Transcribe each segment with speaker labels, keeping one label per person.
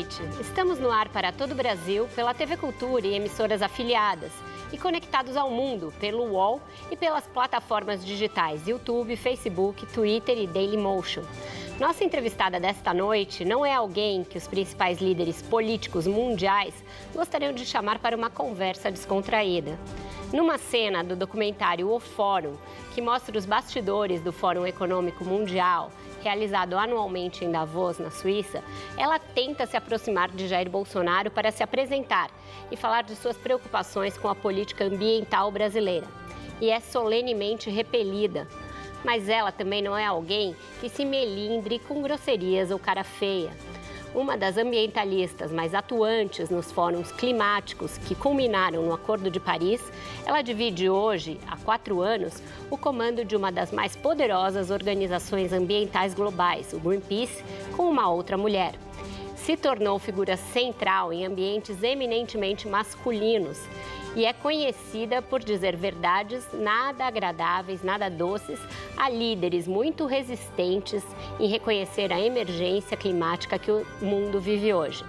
Speaker 1: Noite. Estamos no ar para todo o Brasil pela TV Cultura e emissoras afiliadas e conectados ao mundo pelo UOL e pelas plataformas digitais YouTube, Facebook, Twitter e Dailymotion. Nossa entrevistada desta noite não é alguém que os principais líderes políticos mundiais gostariam de chamar para uma conversa descontraída. Numa cena do documentário O Fórum, que mostra os bastidores do Fórum Econômico Mundial realizado anualmente em Davos, na Suíça, ela tenta se aproximar de Jair Bolsonaro para se apresentar e falar de suas preocupações com a política ambiental brasileira. E é solenemente repelida. Mas ela também não é alguém que se melindre com grosserias ou cara feia uma das ambientalistas mais atuantes nos fóruns climáticos que culminaram no Acordo de Paris, ela divide hoje, há quatro anos, o comando de uma das mais poderosas organizações ambientais globais, o Greenpeace, com uma outra mulher. Se tornou figura central em ambientes eminentemente masculinos e é conhecida por dizer verdades nada agradáveis, nada doces a líderes muito resistentes em reconhecer a emergência climática que o mundo vive hoje.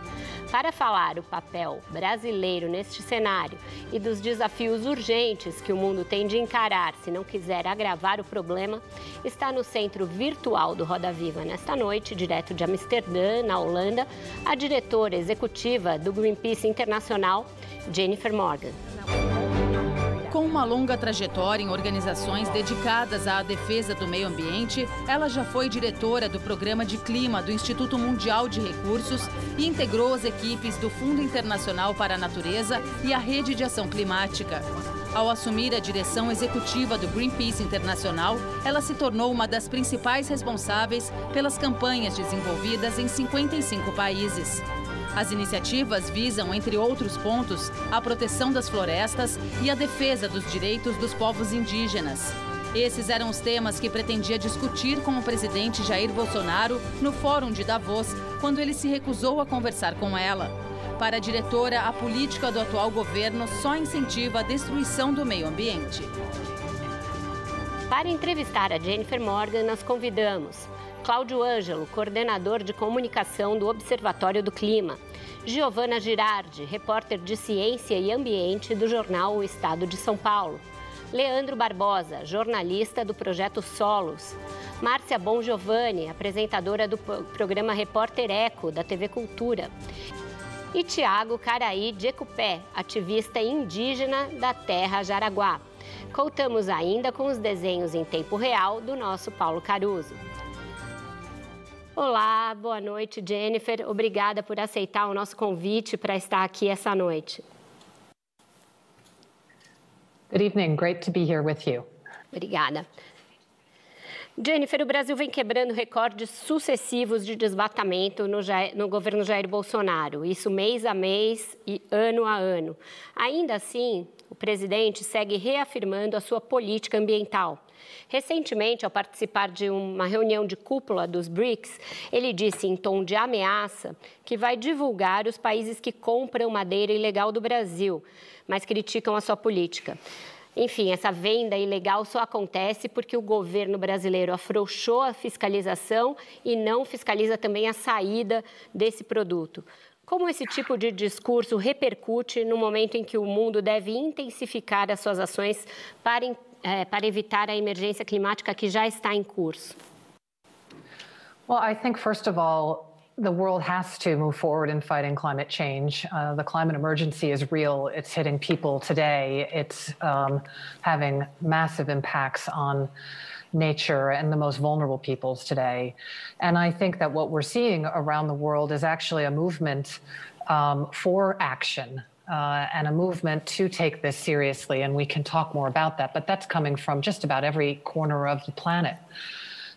Speaker 1: Para falar o papel brasileiro neste cenário e dos desafios urgentes que o mundo tem de encarar se não quiser agravar o problema, está no centro virtual do Roda Viva nesta noite, direto de Amsterdã, na Holanda, a diretora executiva do Greenpeace Internacional, Jennifer Morgan.
Speaker 2: Com uma longa trajetória em organizações dedicadas à defesa do meio ambiente, ela já foi diretora do Programa de Clima do Instituto Mundial de Recursos e integrou as equipes do Fundo Internacional para a Natureza e a Rede de Ação Climática. Ao assumir a direção executiva do Greenpeace Internacional, ela se tornou uma das principais responsáveis pelas campanhas desenvolvidas em 55 países. As iniciativas visam, entre outros pontos, a proteção das florestas e a defesa dos direitos dos povos indígenas. Esses eram os temas que pretendia discutir com o presidente Jair Bolsonaro no Fórum de Davos, quando ele se recusou a conversar com ela. Para a diretora, a política do atual governo só incentiva a destruição do meio ambiente.
Speaker 1: Para entrevistar a Jennifer Morgan, nós convidamos Cláudio Ângelo, coordenador de comunicação do Observatório do Clima. Giovana Girardi, repórter de Ciência e Ambiente do jornal O Estado de São Paulo. Leandro Barbosa, jornalista do projeto Solos. Márcia Bon Giovanni, apresentadora do programa Repórter Eco, da TV Cultura. E Tiago Caraí de Ecupé, ativista indígena da terra Jaraguá. Contamos ainda com os desenhos em tempo real do nosso Paulo Caruso. Olá, boa noite, Jennifer. Obrigada por aceitar o nosso convite para estar aqui essa noite.
Speaker 3: Good evening. Great to be here with you.
Speaker 1: Obrigada. Jennifer, o Brasil vem quebrando recordes sucessivos de desmatamento no, no, governo Jair Bolsonaro, isso mês a mês e ano a ano. Ainda assim, o presidente segue reafirmando a sua política ambiental. Recentemente, ao participar de uma reunião de cúpula dos BRICS, ele disse em tom de ameaça que vai divulgar os países que compram madeira ilegal do Brasil, mas criticam a sua política. Enfim, essa venda ilegal só acontece porque o governo brasileiro afrouxou a fiscalização e não fiscaliza também a saída desse produto. Como esse tipo de discurso repercute no momento em que o mundo deve intensificar as suas ações para é, para evitar a emergência climática que já está em curso?
Speaker 3: Well, I think first of all, the world has to move forward in fighting climate change. Uh, the climate emergency is real. It's hitting people today. It's um, having massive impacts on nature and the most vulnerable peoples today. And I think that what we're seeing around the world is actually a movement um, for action uh, and a movement to take this seriously, and we can talk more about that. But that's coming from just about every corner of the planet.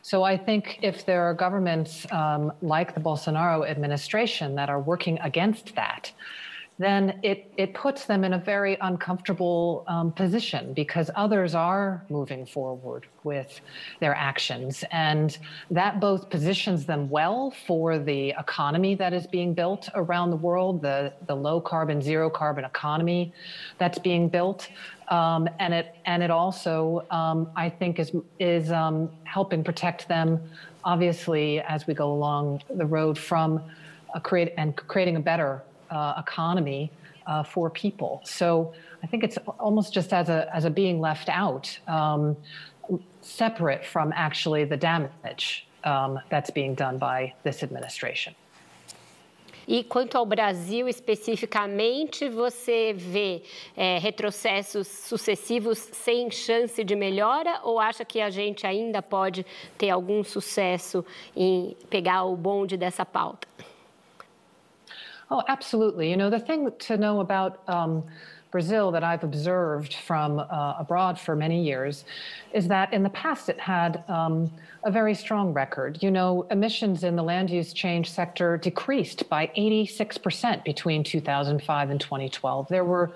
Speaker 3: So I think if there are governments um, like the Bolsonaro administration that are working against that, then it, it puts them in a very uncomfortable um, position because others are moving forward with their actions. And that both positions them well for the economy that is being built around the world, the, the low carbon, zero carbon economy that's being built. Um, and it and it also, um, I think, is is um, helping protect them, obviously, as we go along the road from a create and creating a better uh, economy uh, for people. So I think it's almost just as a as a being left out, um, separate from actually the damage um, that's being done by this administration.
Speaker 1: E quanto ao Brasil especificamente, você vê é, retrocessos sucessivos sem chance de melhora ou acha que a gente ainda pode ter algum sucesso em pegar o bonde dessa pauta?
Speaker 3: Oh, absolutely. You know, the thing to know about um, Brazil that I've observed from uh, abroad for many years is that in the past it had um, a very strong record. You know, emissions in the land use change sector decreased by 86% between 2005 and 2012. There were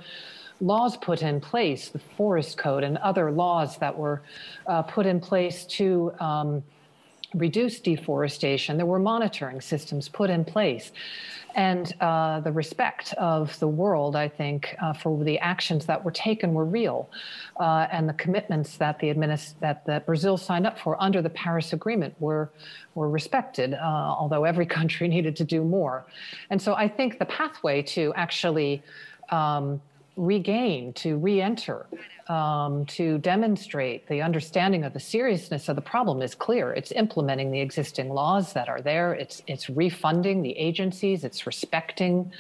Speaker 3: laws put in place, the Forest Code and other laws that were uh, put in place to um, reduce deforestation. There were monitoring systems put in place and uh, the respect of the world, I think, uh, for the actions that were taken were real, uh, and the commitments that the administ- that, that Brazil signed up for under the Paris Agreement were were respected. Uh, although every country needed to do more, and so I think the pathway to actually um, regain, to re-enter um, to demonstrate the understanding of the seriousness of the problem is clear. It's implementing the existing laws that are there. It's it's refunding the agencies. It's respecting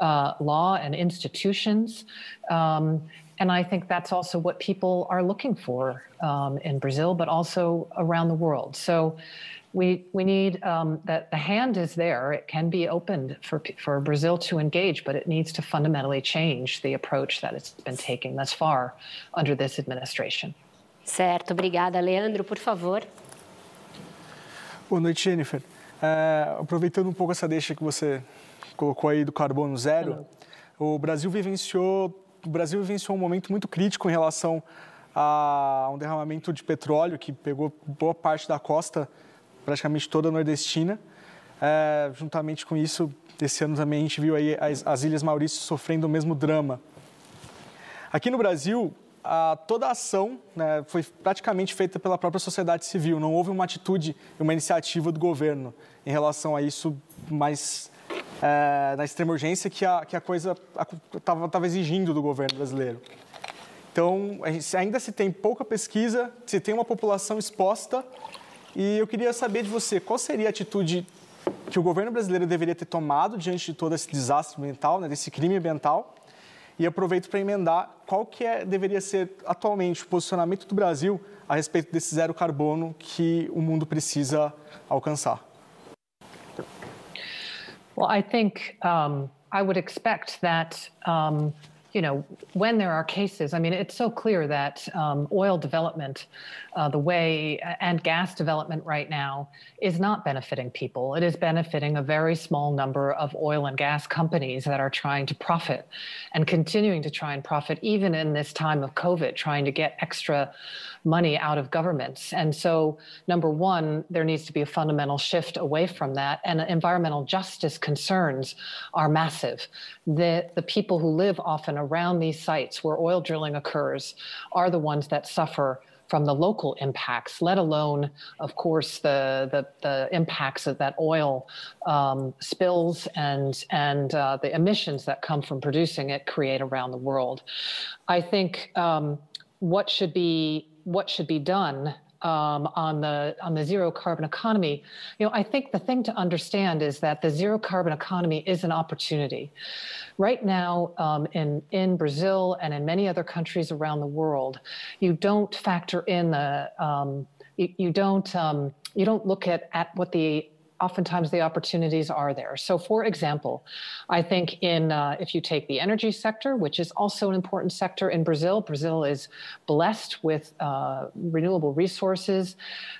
Speaker 3: uh, law and institutions. Um, and I think that's also what people are looking for um, in Brazil, but also around the world. So we we need um, that the hand is there. It can be opened for for Brazil to engage, but it needs to fundamentally change the approach that it's been taking thus far under this administration.
Speaker 1: Certo, obrigada, Leandro. Por favor.
Speaker 4: Boa noite, Jennifer. É, aproveitando um pouco essa deixa que você colocou aí do carbono zero, o Brasil vivenciou o Brasil vivenciou um momento muito crítico em relação a um derramamento de petróleo que pegou boa parte da costa praticamente toda nordestina. É, juntamente com isso, esse ano também a gente viu aí as, as Ilhas Maurício sofrendo o mesmo drama. Aqui no Brasil, a, toda a ação né, foi praticamente feita pela própria sociedade civil. Não houve uma atitude, uma iniciativa do governo em relação a isso, mais é, na extrema urgência que a, que a coisa estava exigindo do governo brasileiro. Então, ainda se tem pouca pesquisa, se tem uma população exposta e eu queria saber de você, qual seria a atitude que o governo brasileiro deveria ter tomado diante de todo esse desastre ambiental, né, desse crime ambiental? E aproveito para emendar qual que é, deveria ser atualmente o posicionamento do Brasil a respeito desse zero carbono que o mundo precisa alcançar.
Speaker 3: Well, I think um, I would expect that um, you know, when there are cases, I mean, it's so clear that um, oil development, uh, the way and gas development right now is not benefiting people. It is benefiting a very small number of oil and gas companies that are trying to profit and continuing to try and profit, even in this time of COVID, trying to get extra money out of governments. And so, number one, there needs to be a fundamental shift away from that. And environmental justice concerns are massive. The, the people who live often around these sites where oil drilling occurs are the ones that suffer from the local impacts, let alone, of course, the the, the impacts of that oil um, spills and and uh, the emissions that come from producing it create around the world. I think um, what should be what should be done um, on the on the zero carbon economy, you know, I think the thing to understand is that the zero carbon economy is an opportunity. Right now, um, in in Brazil and in many other countries around the world, you don't factor in the um, you, you, don't um, you don't look at at what the oftentimes the opportunities are there. So, for example, I think in uh, if you take the energy sector, which is also an important sector in Brazil, Brazil is blessed with uh, renewable resources,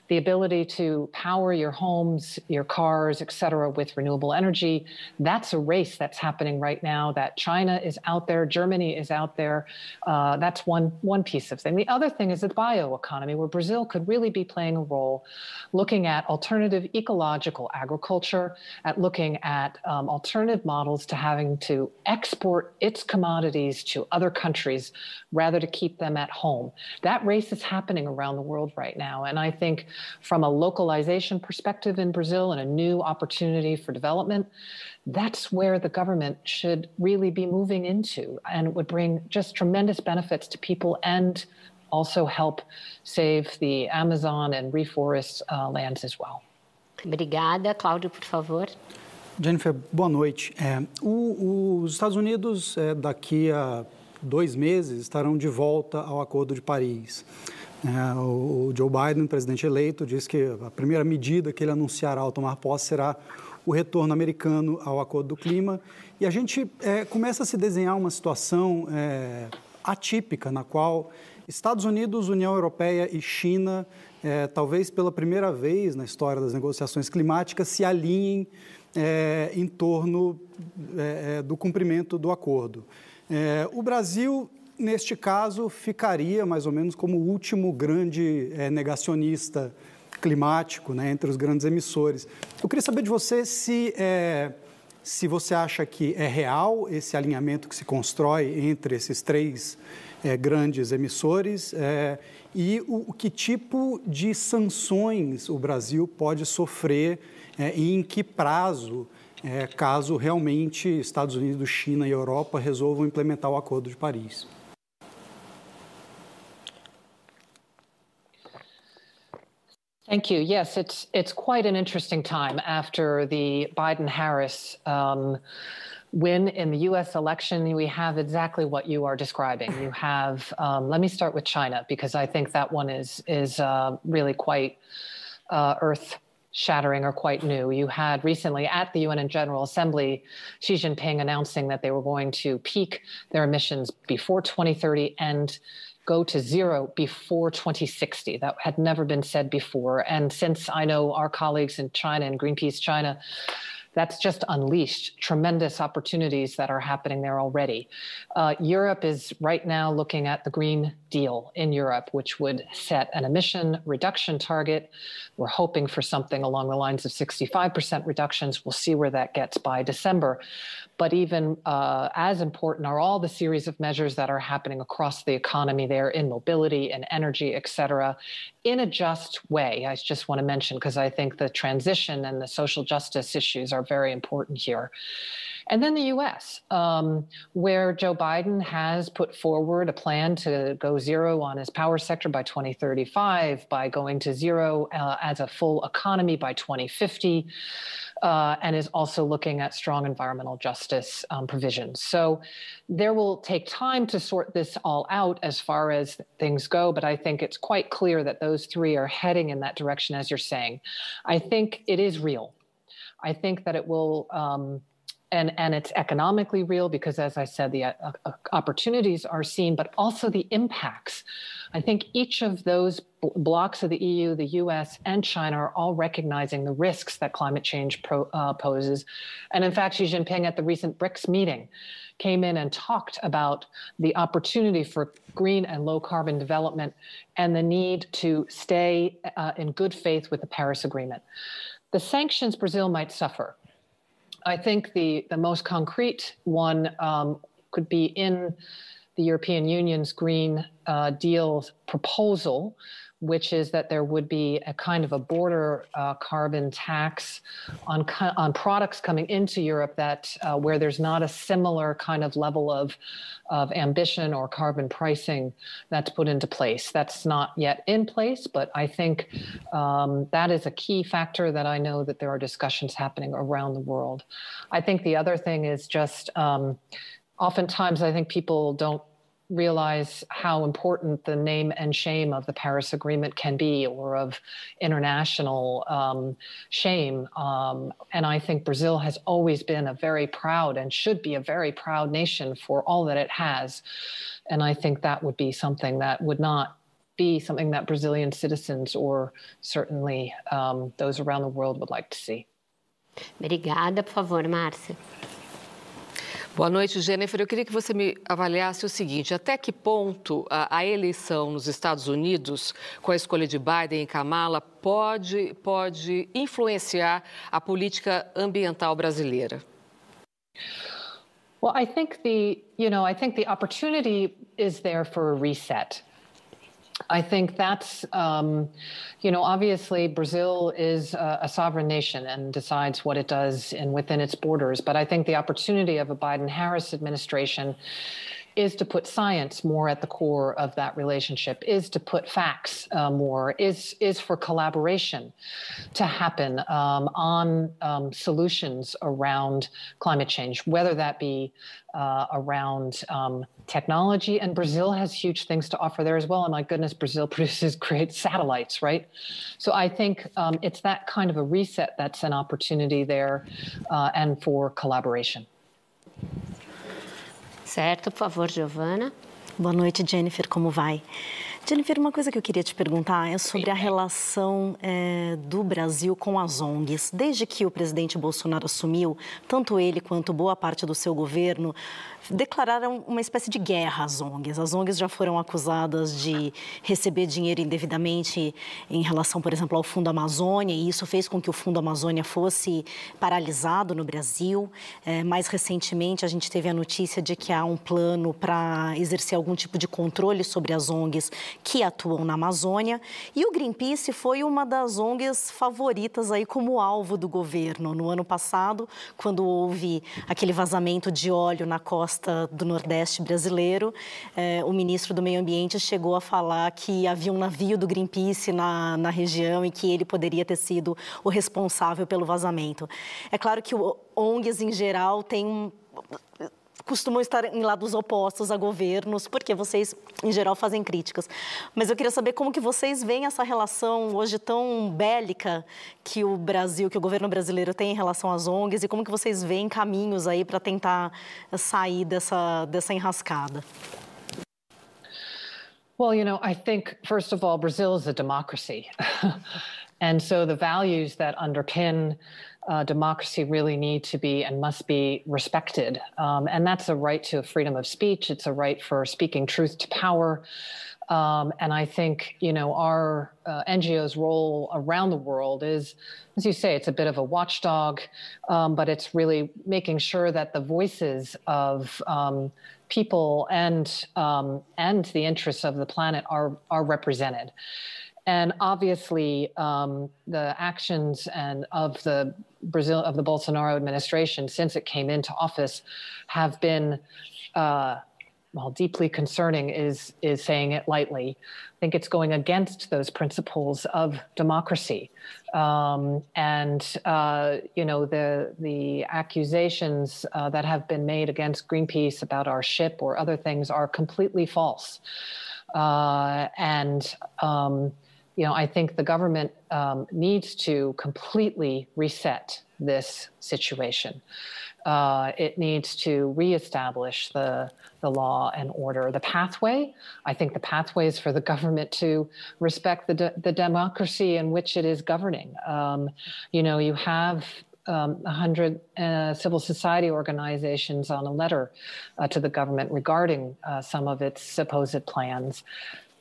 Speaker 3: the ability to power your homes, your cars, et cetera, with renewable energy. That's a race that's happening right now. That China is out there, Germany is out there. Uh, that's one one piece of thing. The other thing is the bioeconomy, where Brazil could really be playing a role, looking at alternative ecological agriculture, at looking at um, alternative models to having to export its commodities to other countries rather to keep them at home. That race is happening around the world right now. And I think from a localization perspective in Brazil and a new opportunity for development, that's where the government should really be moving into. And it would bring just tremendous benefits to people and also help save the Amazon and reforest uh, lands as well.
Speaker 1: Obrigada. Cláudio, por favor.
Speaker 5: Jennifer, boa noite. É, o, os Estados Unidos, é, daqui a dois meses, estarão de volta ao Acordo de Paris. É, o, Joe Biden, presidente eleito, disse que a primeira medida que ele anunciará ao tomar posse será o retorno americano ao Acordo do Clima. E a gente é, começa a se desenhar uma situação é, atípica, na qual Estados Unidos, União Europeia e China, é, talvez pela primeira vez na história das negociações climáticas, se alinhem é, em torno é, é, do cumprimento do acordo. É, o Brasil, neste caso, ficaria mais ou menos como o último grande é, negacionista climático né, entre os grandes emissores. Eu queria saber de você se, se você acha que é real esse alinhamento que se constrói entre esses três grandes emissores e o, que tipo de sanções o Brasil pode sofrer é, e em que prazo, é, caso realmente Estados Unidos, China e Europa resolvam implementar o Acordo de Paris.
Speaker 3: Thank you. Yes, it's it's quite an interesting time after the Biden-Harris um, win in the US election, we have exactly what you are describing. You have, um, let me start with China, because I think that one is, is uh, really quite uh, earth shattering or quite new. You had recently at the UN General Assembly Xi Jinping announcing that they were going to peak their emissions before 2030 and go to zero before 2060. That had never been said before. And since I know our colleagues in China and Greenpeace China that's just unleashed tremendous opportunities that are happening there already. Uh, Europe is right now looking at the Green Deal in Europe, which would set an emission reduction target. We're hoping for something along the lines of 65% reductions. We'll see where that gets by December. But even uh, as important are all the series of measures that are happening across the economy there in mobility and energy, et cetera, in a just way. I just want to mention because I think the transition and the social justice issues are very important here. And then the US, um, where Joe Biden has put forward a plan to go zero on his power sector by 2035, by going to zero uh, as a full economy by 2050 uh, and is also looking at strong environmental justice um, provisions. So there will take time to sort this all out as far as things go, but I think it's quite clear that those three are heading in that direction, as you're saying. I think it is real. I think that it will. Um, and, and it's economically real because, as I said, the uh, uh opportunities are seen, but also the impacts I think each of those blocks of the EU, the US, and China are all recognizing the risks that climate change pro, uh, poses. And in fact, Xi Jinping at the recent BRICS meeting came in and talked about the opportunity for green and low carbon development and the need to stay uh, in good faith with the Paris Agreement. The sanctions Brazil might suffer. I think the, the most concrete one um, could be in the European Union's Green uh, Deal proposal, which is that there would be a kind of a border uh, carbon tax on on products coming into Europe that uh, where there's not a similar kind of level of of ambition or carbon pricing that's put into place. That's not yet in place, but I think um, that is a key factor that I know that there are discussions happening around the world. I think the other thing is just. Um, oftentimes I think people don't realize how important the name and shame of the Paris Agreement can be, or of international um, shame. Um, and I think Brazil has always been a very proud and should be a very proud nation for all that it has. And I think that would be something that would not be something that Brazilian citizens or certainly um, those around the world would like to see.
Speaker 1: Obrigada, por favor, Márcia.
Speaker 6: Boa noite, Jennifer. Eu queria que você me avaliasse o seguinte: até que ponto a, a, eleição nos Estados Unidos, com a escolha de Biden e Kamala, pode, pode influenciar a política ambiental brasileira?
Speaker 3: Well, I think the, you know, I think the opportunity is there for a reset. I think that's, um, you know, obviously Brazil is a, a, sovereign nation and decides what it does in within its borders. But I think the opportunity of a Biden Harris administration is to put science more at the core of that relationship, is to put facts uh, more, is is for collaboration to happen um, on um, solutions around climate change, whether that be uh, around um, technology. And Brazil has huge things to offer there as well. And my goodness, Brazil produces great satellites, right? So I think um, it's that kind of a reset that's an opportunity there uh, and for collaboration.
Speaker 1: Certo, por favor, Giovana.
Speaker 7: Boa noite, Jennifer, como vai? Jennifer, uma coisa que eu queria te perguntar é sobre a relação é, do Brasil com as ONGs. Desde que o presidente Bolsonaro assumiu, tanto ele quanto boa parte do seu governo declararam uma espécie de guerra às ONGs. As ONGs já foram acusadas de receber dinheiro indevidamente em relação, por exemplo, ao Fundo Amazônia, e isso fez com que o Fundo Amazônia fosse paralisado no Brasil. É, mais recentemente, a gente teve a notícia de que há um plano para exercer algum tipo de controle sobre as ONGs que atuam na Amazônia. E o Greenpeace foi uma das ONGs favoritas aí como alvo do governo. No ano passado, quando houve aquele vazamento de óleo na costa do Nordeste brasileiro, eh, o ministro do Meio Ambiente chegou a falar que havia um navio do Greenpeace na, na região e que ele poderia ter sido o responsável pelo vazamento. É claro que ONGs, em geral, têm costumam estar em lados opostos a governos, porque vocês, em geral, fazem críticas. Mas eu queria saber como que vocês veem essa relação hoje tão bélica que o Brasil, que o governo brasileiro tem em relação às ONGs e como que vocês veem caminhos aí para tentar sair dessa, dessa enrascada.
Speaker 3: Well, you know, I think, first of all, Brazil is a democracy. and so the values that underpin uh, democracy really need to be and must be respected. Um, and that's a right to freedom of speech. It's a right for speaking truth to power. Um, and I think, you know, our uh, NGO's role around the world is, as you say, it's a bit of a watchdog, um, but it's really making sure that the voices of um, people and um, and the interests of the planet are are represented. And obviously, um, the actions and of the Brazil of the Bolsonaro administration since it came into office have been, uh, well, deeply concerning is is saying it lightly. I think it's going against those principles of democracy, um, and uh, you know the the accusations uh, that have been made against Greenpeace about our ship or other things are completely false, uh, and. Um, you know, I think the government um, needs to completely reset this situation. Uh, it needs to reestablish the, the law and order. The pathway, I think the pathway is for the government to respect the, de- the democracy in which it is governing. Um, you know, you have um, 100 uh, civil society organizations on a letter uh, to the government regarding uh, some of its supposed plans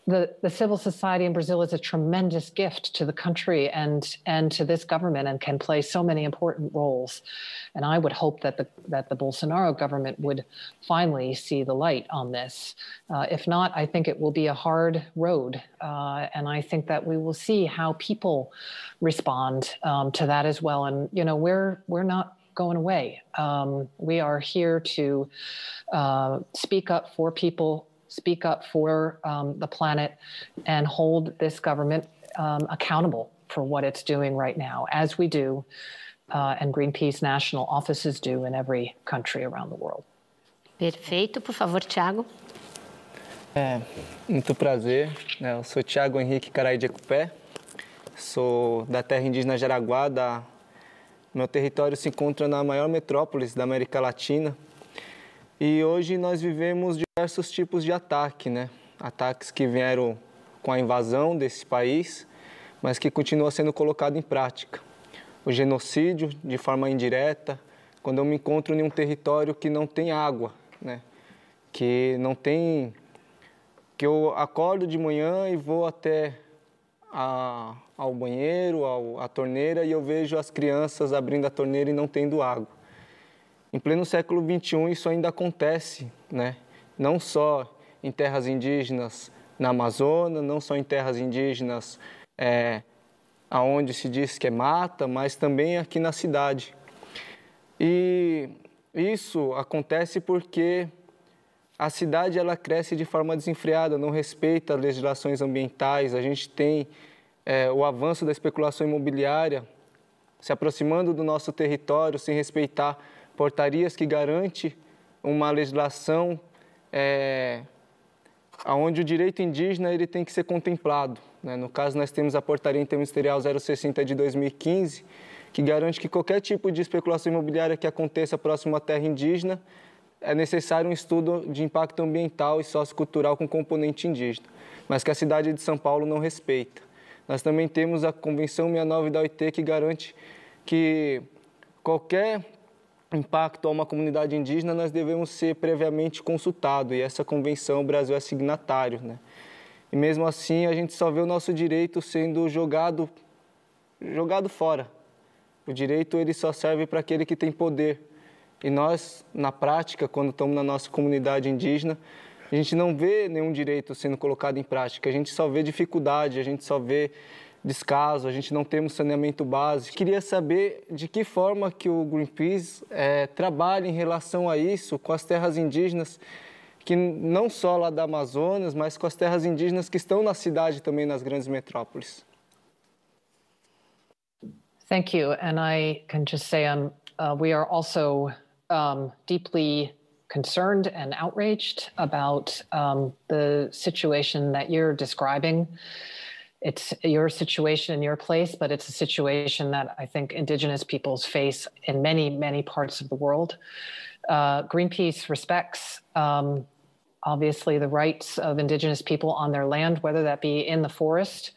Speaker 3: the, the civil society in Brazil is a tremendous gift to the country and and to this government and can play so many important roles. And I would hope that the that the Bolsonaro government would finally see the light on this. Uh, if not, I think it will be a hard road, uh, and I think that we will see how people respond um, to that as well. And you know, we're we're not going away. Um, we are here to uh, speak up for people speak up for um, the planet and hold this government um, accountable for what it's doing right now, as we do, uh, and Greenpeace national offices do in every country around the world.
Speaker 1: Perfeito, por favor, Tiago.
Speaker 8: É, muito prazer. Né? Eu sou Tiago Henrique Carai de Ecupé, sou da terra indígena Jaraguá. Da... Meu território se encontra na maior metrópole da América Latina. E hoje nós vivemos diversos tipos de ataque, né? Ataques que vieram com a invasão desse país, mas que continua sendo colocado em prática. O genocídio, de forma indireta, quando eu me encontro em um território que não tem água, né? Que não tem que eu acordo de manhã e vou até a, ao banheiro, ao, à torneira e eu vejo as crianças abrindo a torneira e não tendo água. Em pleno século XXI isso ainda acontece, né? Não só em terras indígenas na Amazônia, não só em terras indígenas é, aonde se diz que é mata, mas também aqui na cidade. E isso acontece porque a cidade ela cresce de forma desenfreada, não respeita as legislações ambientais. A gente tem é, o avanço da especulação imobiliária se aproximando do nosso território sem respeitar portarias que garante uma legislação é, onde o direito indígena ele tem que ser contemplado. Né? No caso, nós temos a Portaria Interministerial 060 de 2015, que garante que qualquer tipo de especulação imobiliária que aconteça próximo à terra indígena é necessário um estudo de impacto ambiental e sociocultural com componente indígena, mas que a cidade de São Paulo não respeita. Nós também temos a Convenção 69 da OIT que garante que qualquer impacto a uma comunidade indígena nós devemos ser previamente consultados e essa convenção o Brasil é signatário, né? E mesmo assim a gente só vê o nosso direito sendo jogado jogado fora. O direito ele só serve para aquele que tem poder e nós, na prática, quando estamos na nossa comunidade indígena, a gente não vê nenhum direito sendo colocado em prática, a gente só vê dificuldade, a gente só vê descaso, a gente não temos saneamento básico. Queria saber de que forma que o Greenpeace é, trabalha em relação a isso com as terras indígenas, que não só lá da Amazonas, mas com as terras indígenas que estão na cidade também nas grandes metrópoles.
Speaker 3: Thank you, and I can just say um, uh, we are also um, deeply concerned and outraged about um, the situation that you're describing. It's your situation in your place, but it's a situation that I think Indigenous peoples face in many, many parts of the world. Uh, Greenpeace respects um, obviously the rights of Indigenous people on their land, whether that be in the forest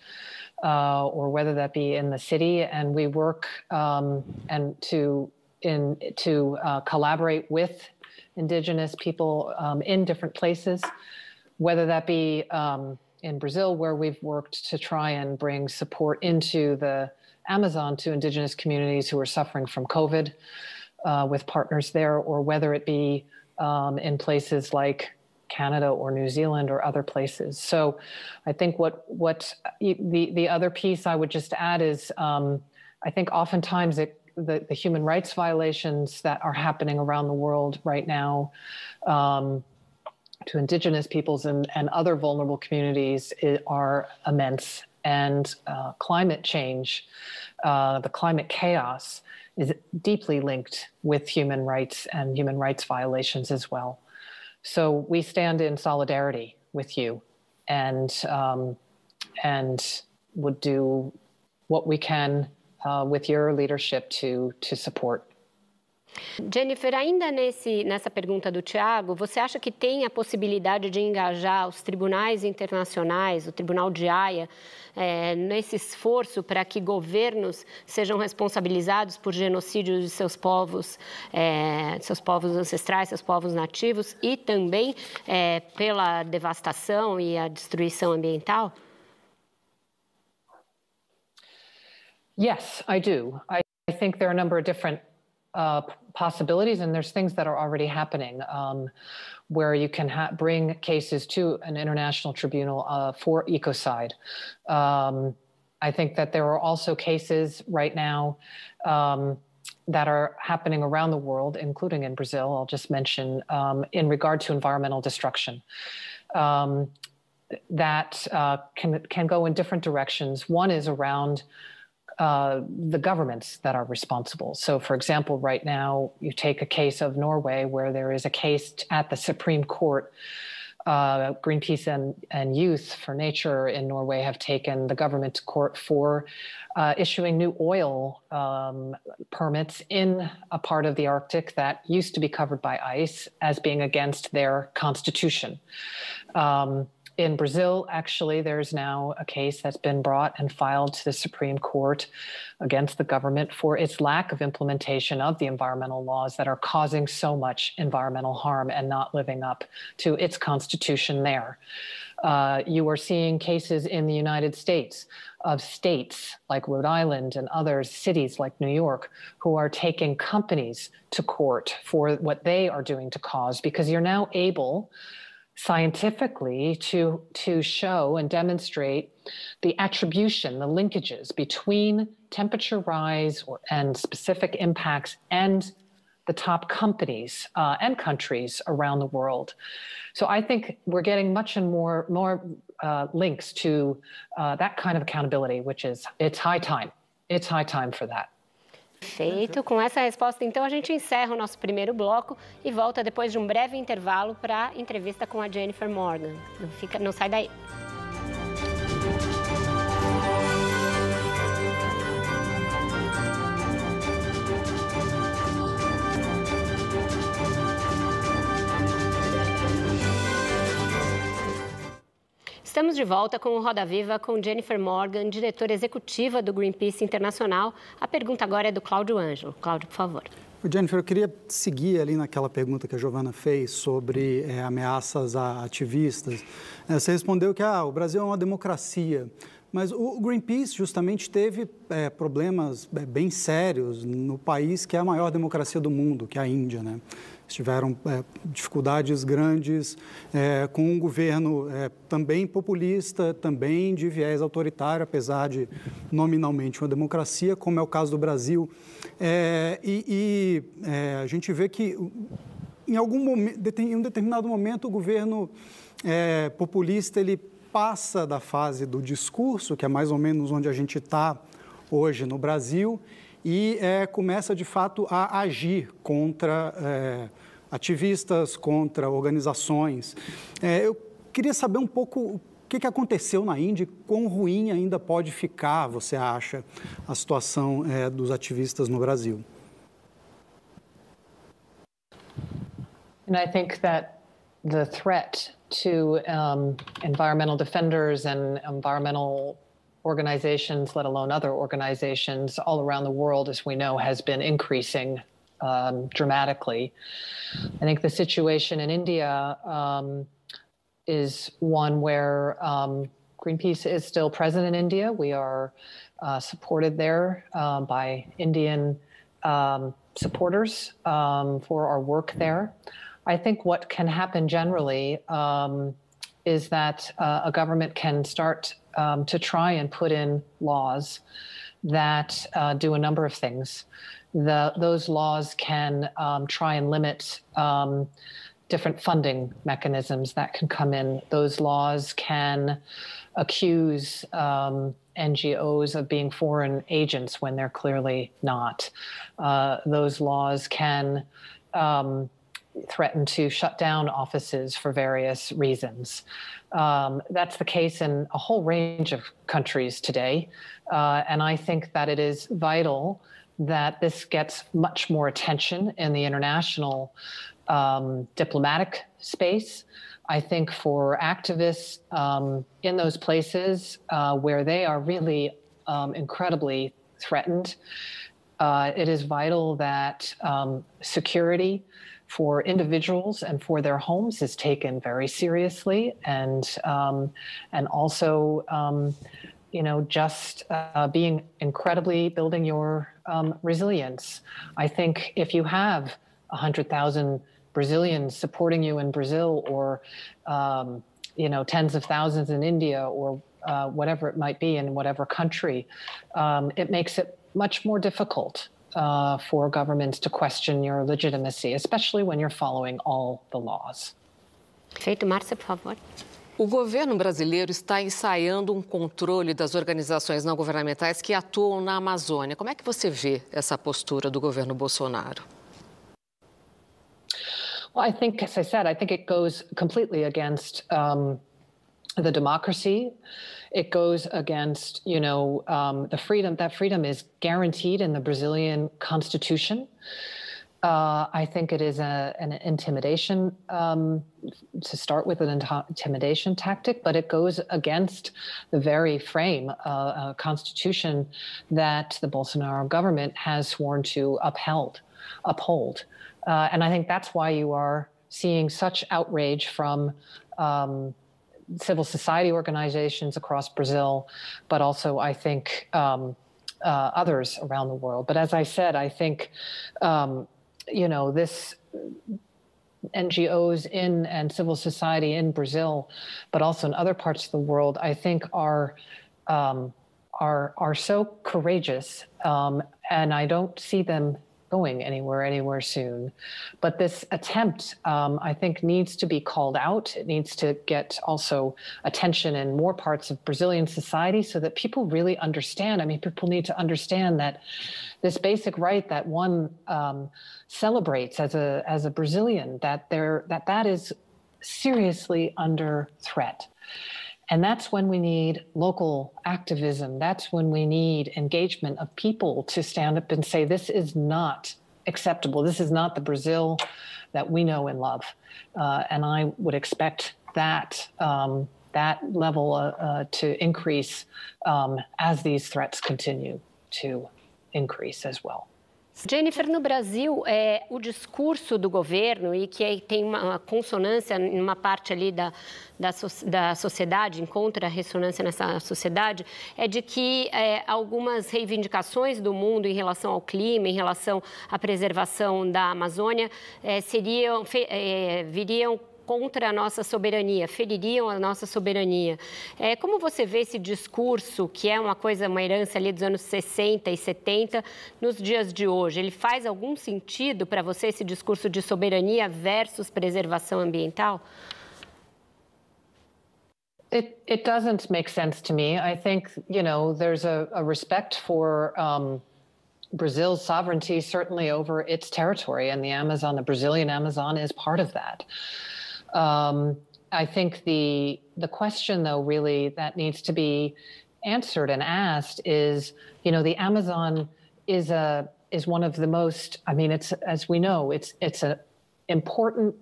Speaker 3: uh, or whether that be in the city, and we work um, and to in to uh, collaborate with indigenous people um, in different places, whether that be um, in Brazil, where we've worked to try and bring support into the Amazon to indigenous communities who are suffering from COVID uh, with partners there, or whether it be um, in places like Canada or New Zealand or other places. So I think what what the the other piece I would just add is um, I think oftentimes it the, the human rights violations that are happening around the world right now um, to indigenous peoples and, and other vulnerable communities are immense. And uh, climate change, uh, the climate chaos, is deeply linked with human rights and human rights violations as well. So we stand in solidarity with you and, um, and would do what we can uh, with your leadership to, to support.
Speaker 1: Jennifer, ainda nesse, nessa pergunta do Tiago, você acha que tem a possibilidade de engajar os tribunais internacionais, o Tribunal de Haia, é, nesse esforço para que governos sejam responsabilizados por genocídios de seus povos, é, seus povos ancestrais, seus povos nativos e também é, pela devastação e a destruição ambiental?
Speaker 3: Yes, I do. I, I think there are a number of different uh, possibilities, and there's things that are already happening um, where you can ha- bring cases to an international tribunal uh, for ecocide. Um, I think that there are also cases right now um, that are happening around the world, including in Brazil, I'll just mention, um, in regard to environmental destruction. Um, that uh, can, can go in different directions. One is around uh, the governments that are responsible. So, for example, right now, you take a case of Norway where there is a case at the Supreme Court uh, Greenpeace and, and Youth for Nature in Norway have taken the government to court for uh, issuing new oil um, permits in a part of the Arctic that used to be covered by ice as being against their constitution. Um, in Brazil, actually, there's now a case that's been brought and filed to the Supreme Court against the government for its lack of implementation of the environmental laws that are causing so much environmental harm and not living up to its constitution there. Uh, you are seeing cases in the United States of states like Rhode Island and other cities like New York who are taking companies to court for what they are doing to cause because you're now able scientifically to, to show and demonstrate the attribution, the linkages between temperature rise or, and specific impacts and the top companies uh, and countries around the world. So I think we're getting much and more more uh, links to uh, that kind of accountability, which is it's high time. It's high time for that.
Speaker 1: Perfeito. Com essa resposta, então, a gente encerra o nosso primeiro bloco e volta depois de um breve intervalo para a entrevista com a Jennifer Morgan. Não, fica, não sai daí. Estamos de volta com o Roda Viva com Jennifer Morgan, diretora executiva do Greenpeace Internacional. A pergunta agora é do Cláudio Ângelo. Cláudio, por favor.
Speaker 5: Jennifer, eu queria seguir ali naquela pergunta que a Giovana fez sobre é, ameaças a ativistas. É, você respondeu que ah, o Brasil é uma democracia. Mas o Greenpeace justamente teve é, problemas é, bem sérios no país que é a maior democracia do mundo, que é a Índia. Né? Tiveram é, dificuldades grandes é, com um governo é, também populista, também de viés autoritário, apesar de nominalmente uma democracia, como é o caso do Brasil. É, e, e é, a gente vê que em algum momento, em um determinado momento, o governo é, populista ele passa da fase do discurso, que é mais ou menos onde a gente está hoje no Brasil, e é, começa de fato a agir contra é, ativistas, contra organizações. É, eu queria saber um pouco o que, que aconteceu na Índia, quão ruim ainda pode ficar, você acha, a situação é, dos ativistas no Brasil.
Speaker 3: And I think that the threat to um, environmental defenders and environmental organizations, let alone other organizations all around the world, as we know, has been increasing um, dramatically. I think the situation in India um, is one where um, Greenpeace is still present in India. We are uh, supported there uh, by Indian um, supporters um, for our work there. I think what can happen generally is that uh, a government can start um, to try and put in laws that uh, do a number of things. The, those laws can um, try and limit um, different funding mechanisms that can come in. Those laws can accuse um, NGOs of being foreign agents when they're clearly not. Uh, those laws can um, threaten to shut down offices for various reasons. Um, that's the case in a whole range of countries today. Uh, and I think that it is vital that this gets much more attention in the international um, diplomatic space. I think for activists um, in those places uh, where they are really um, incredibly threatened, uh, it is vital that um, security for individuals and for their homes is taken very seriously, and um, and also. Um, you know, just uh, being incredibly building your um, resilience. I think if you have 100,000 Brazilians supporting you in Brazil or, um, you know, tens of thousands in India or uh, whatever it might be in whatever country, um, it makes it much more difficult uh, for governments to question your legitimacy, especially when you're following all the laws.
Speaker 1: Feito, Márcia, por favor.
Speaker 6: O governo brasileiro está ensaiando um controle das organizações não governamentais que atuam na Amazônia. Como é que você vê essa postura do governo Bolsonaro?
Speaker 3: Well, I think, as I said, I think it goes completely against um, the democracy. It goes against, you know, um, the freedom. That freedom is guaranteed in the Brazilian constitution. Uh, I think it is a, an intimidation um, to start with, an intimidation tactic, but it goes against the very frame, uh, uh, constitution that the Bolsonaro government has sworn to upheld, uphold. Uh, and I think that's why you are seeing such outrage from um, civil society organizations across Brazil, but also I think um, uh, others around the world. But as I said, I think um, you know this NGOs in and civil society in Brazil, but also in other parts of the world, I think are um, are are so courageous, um, and I don't see them going anywhere anywhere soon. But this attempt, um, I think, needs to be called out. It needs to get also attention in more parts of Brazilian society so that people really understand. I mean, people need to understand that this basic right that one um, celebrates as a as a Brazilian that there that that is seriously under threat. And that's when we need local activism. That's when we need engagement of people to stand up and say, this is not acceptable. This is not the Brazil that we know and love. Uh, and I would expect that. Um, that level uh, uh, to increase um, as these threats continue to increase as well.
Speaker 1: Jennifer, no Brasil, é, o discurso do governo, e que tem uma consonância em uma parte ali da, da, da sociedade, encontra ressonância nessa sociedade, é de que é, algumas reivindicações do mundo em relação ao clima, em relação à preservação da Amazônia, é, seriam, é, viriam contra a nossa soberania, feririam a nossa soberania. É, como você vê esse discurso, que é uma coisa, uma herança ali dos anos 60 e 70, nos dias de hoje? Ele faz algum sentido para você, esse discurso de soberania versus preservação ambiental?
Speaker 3: It, it doesn't make sense to me. I think, you know, there's a, a respect for um, Brazil's sovereignty, certainly over its territory, and the Amazon, the Brazilian Amazon, is part of that. Um, I think the the question, though, really that needs to be answered and asked is, you know, the Amazon is a is one of the most. I mean, it's as we know, it's it's a important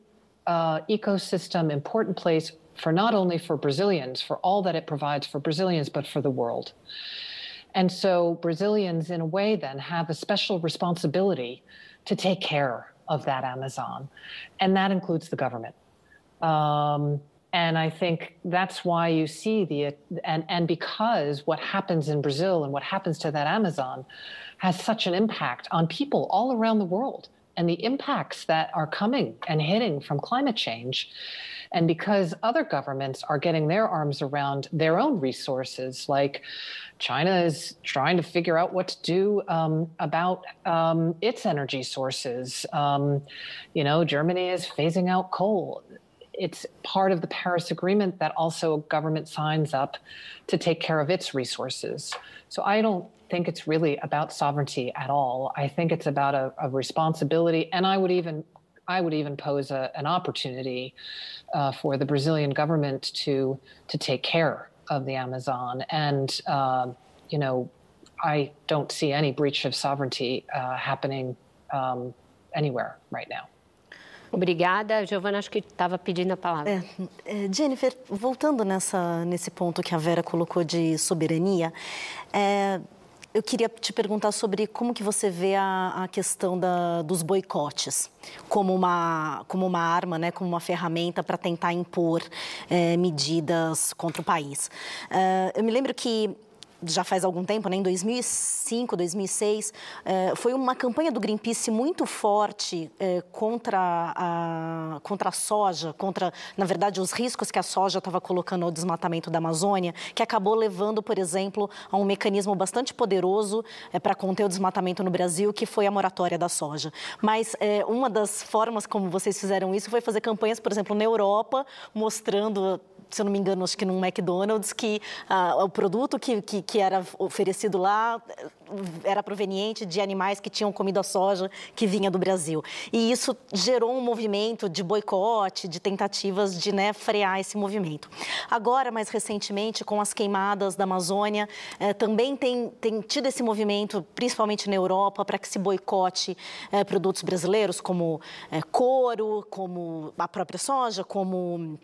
Speaker 3: uh, ecosystem, important place for not only for Brazilians, for all that it provides for Brazilians, but for the world. And so Brazilians, in a way, then have a special responsibility to take care of that Amazon, and that includes the government. Um, and I think that's why you see the and and because what happens in Brazil and what happens to that Amazon has such an impact on people all around the world and the impacts that are coming and hitting from climate change. And because other governments are getting their arms around their own resources, like China is trying to figure out what to do um, about um, its energy sources. Um, you know, Germany is phasing out coal it's part of the Paris Agreement that also government signs up to take care of its resources. So I don't think it's really about sovereignty at all. I think it's about a, a responsibility, and I would even I would even pose a, an opportunity uh, for the Brazilian government to to take care of the Amazon. And uh, you know, I don't see any breach of sovereignty uh, happening um, anywhere right now.
Speaker 1: Obrigada. Giovana, acho que estava pedindo a palavra.
Speaker 7: É, é, Jennifer, voltando nessa, nesse ponto que a Vera colocou de soberania, é, eu queria te perguntar sobre como que você vê a, a questão da, dos boicotes como uma, como uma arma, né, como uma ferramenta para tentar impor é, medidas contra o país. É, eu me lembro que já faz algum tempo, né, em 2005, 2006, eh, foi uma campanha do Greenpeace muito forte eh, contra, a, contra a soja, contra, na verdade, os riscos que a soja estava colocando ao desmatamento da Amazônia, que acabou levando, por exemplo, a um mecanismo bastante poderoso eh, para conter o desmatamento no Brasil, que foi a moratória da soja. Mas uma das formas como vocês fizeram isso foi fazer campanhas, por exemplo, na Europa, mostrando se eu não me engano, acho que num McDonald's, que uh, o produto que, que, que, era oferecido lá eh, era proveniente de animais que tinham comido a soja que vinha do Brasil. E isso gerou um movimento de boicote, de tentativas de né, frear esse movimento. Agora, mais recentemente, com as queimadas da Amazônia, eh, também tem, tem tido esse movimento, principalmente na Europa, para que se boicote eh, produtos brasileiros, como couro, como a própria soja, como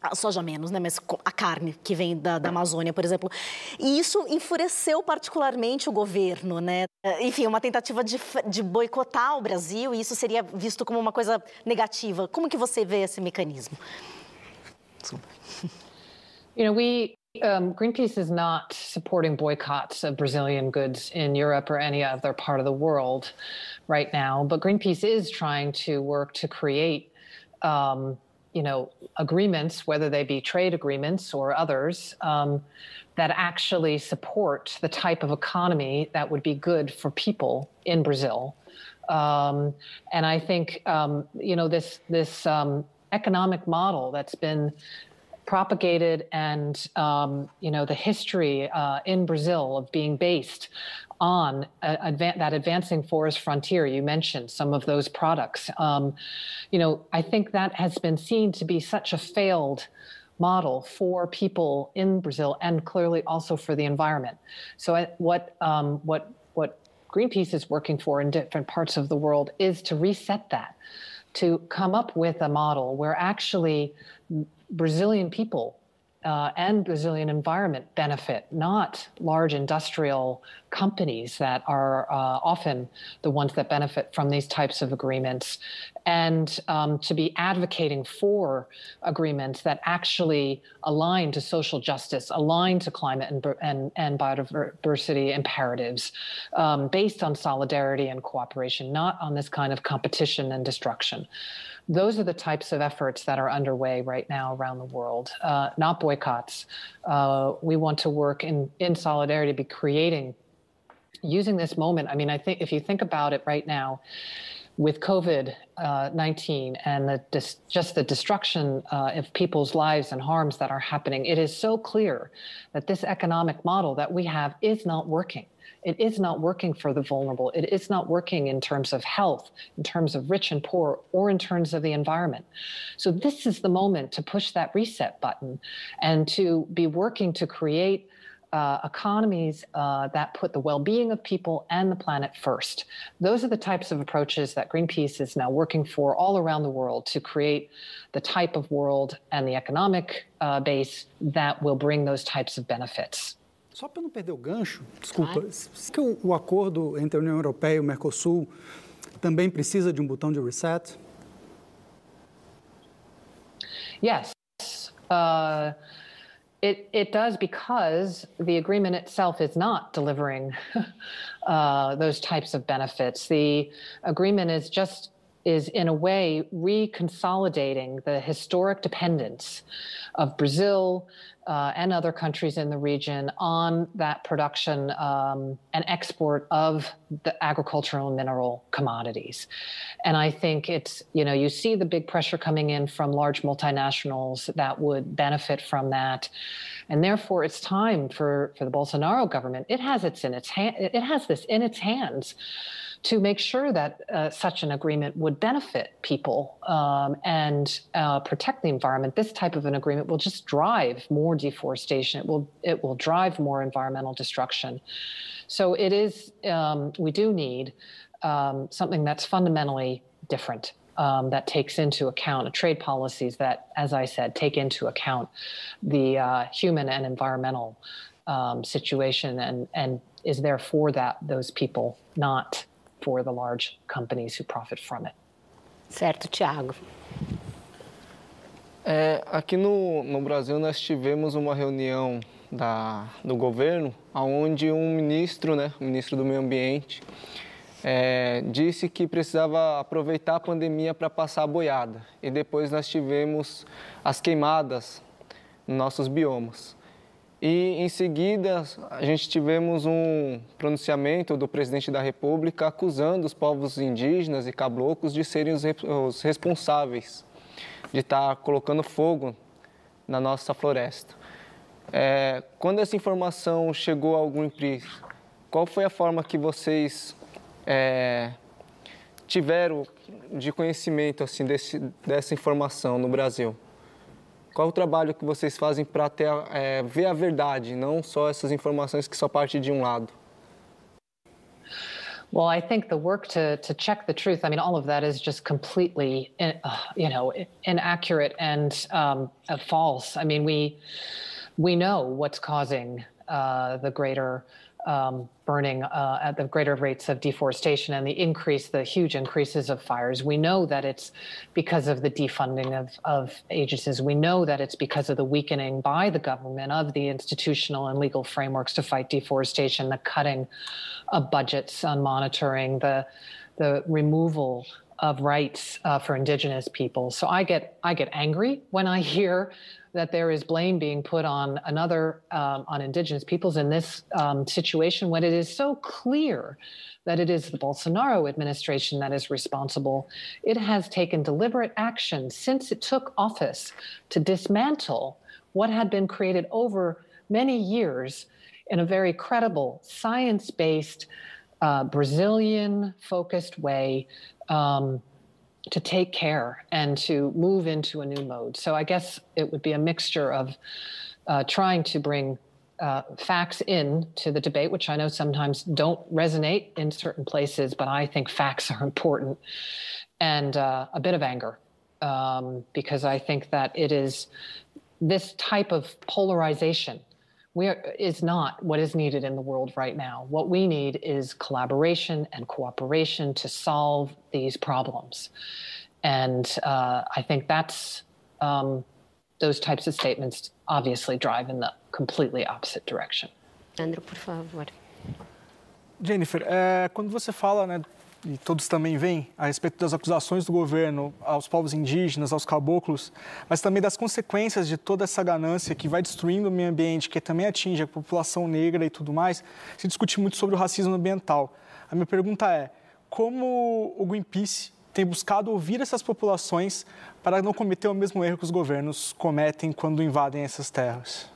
Speaker 7: a soja menos, né? Mas a carne que vem da, da, Amazônia, por exemplo. E isso enfureceu particularmente o governo, né? Enfim, uma tentativa de, de boicotar o Brasil e isso seria visto como uma coisa negativa. Como que você vê esse mecanismo?
Speaker 3: You know, we um, Greenpeace is not supporting boycotts of Brazilian goods in Europe or any other part of the world right now, but Greenpeace is trying to work to create um, you know, agreements, whether they be trade agreements or others, um, that actually support the type of economy that would be good for people in Brazil. Um, and I think, um, you know, this this um, economic model that's been propagated and um, you know the history uh, in Brazil of being based on advan- that advancing forest frontier. You mentioned some of those products. Um, you know, I think that has been seen to be such a failed model for people in Brazil and clearly also for the environment. So I, what um, what what Greenpeace is working for in different parts of the world is to reset that, to come up with a model where actually Brazilian people uh, and Brazilian environment benefit, not large industrial companies that are uh, often the ones that benefit from these types of agreements, and um, to be advocating for agreements that actually align to social justice, align to climate and, and, and biodiversity imperatives, um, based on solidarity and cooperation, not on this kind of competition and destruction. Those are the types of efforts that are underway right now around the world, uh, not boycotts. Uh, we want to work in, in solidarity, be creating, using this moment. I mean, I think if you think about it right now, with COVID uh, 19 and the dis- just the destruction uh, of people's lives and harms that are happening, it is so clear that this economic model that we have is not working. It is not working for the vulnerable. It is not working in terms of health, in terms of rich and poor, or in terms of the environment. So, this is the moment to push that reset button and to be working to create. Uh, economies uh, that put the well being of people and the planet first. Those are the types of approaches that Greenpeace is now working for all around the world to create the type of world and the economic uh, base that will bring those types of benefits.
Speaker 5: Só para não perder o gancho, desculpa, que o, o acordo entre a União Europeia e o Mercosul também precisa de um botão de reset?
Speaker 3: Yes. Uh, it, it does because the agreement itself is not delivering uh, those types of benefits. The agreement is just is in a way reconsolidating the historic dependence of Brazil, uh, and other countries in the region on that production um, and export of the agricultural and mineral commodities. And I think it's, you know, you see the big pressure coming in from large multinationals that would benefit from that. And therefore, it's time for, for the Bolsonaro government. It has its in its hand. It has this in its hands to make sure that uh, such an agreement would benefit people um, and uh, protect the environment. This type of an agreement will just drive more deforestation. It will it will drive more environmental destruction. So it is um, we do need um, something that's fundamentally different. Um, that takes into account a trade policies that, as I said, take into account the uh, human and environmental um, situation and, and is there for that those people, not for the large companies who profit from it.
Speaker 1: Certo, Tiago.
Speaker 8: É, aqui no, no Brasil nós tivemos uma reunião da, do governo, onde um ministro, né, o ministro do Meio Ambiente, é, disse que precisava aproveitar a pandemia para passar a boiada. E depois nós tivemos as queimadas nos nossos biomas. E em seguida a gente tivemos um pronunciamento do presidente da República acusando os povos indígenas e caboclos de serem os responsáveis de estar colocando fogo na nossa floresta. É, quando essa informação chegou ao Greenpeace, qual foi a forma que vocês é, tiveram de conhecimento assim desse, dessa informação no Brasil? Qual o trabalho que vocês fazem para é, ver a verdade, não só essas informações que só partem de um lado?
Speaker 3: Well, I think the work to to check the truth. I mean, all of that is just completely, uh, you know, inaccurate and um, uh, false. I mean, we we know what's causing uh, the greater um, burning uh, at the greater rates of deforestation and the increase, the huge increases of fires. We know that it's because of the defunding of, of agencies. We know that it's because of the weakening by the government of the institutional and legal frameworks to fight deforestation, the cutting of budgets on monitoring, the the removal of rights uh, for indigenous people. So I get I get angry when I hear that there is blame being put on another um, on indigenous peoples in this um, situation when it is so clear that it is the Bolsonaro administration that is responsible. It has taken deliberate action since it took office to dismantle what had been created over many years in a very credible, science based, uh, Brazilian focused way. Um, to take care and to move into a new mode. So I guess it would be a mixture of uh, trying to bring uh, facts in to the debate, which I know sometimes don't resonate in certain places, but I think facts are important, and uh, a bit of anger um, because I think that it is this type of polarization are, is not what is needed in the world right now. What we need is collaboration and cooperation to solve these problems. And uh, I think that's um, those types of statements obviously drive in the completely opposite direction.
Speaker 1: Andrew, por favor.
Speaker 4: Jennifer, é, quando você fala né, e todos também veem, a respeito das acusações do governo aos povos indígenas, aos caboclos, mas também das consequências de toda essa ganância que vai destruindo o meio ambiente, que também atinge a população negra e tudo mais, se discute muito sobre o racismo ambiental. A minha pergunta é, como o Greenpeace tem buscado ouvir essas populações para não cometer o mesmo erro que os governos cometem quando invadem essas terras?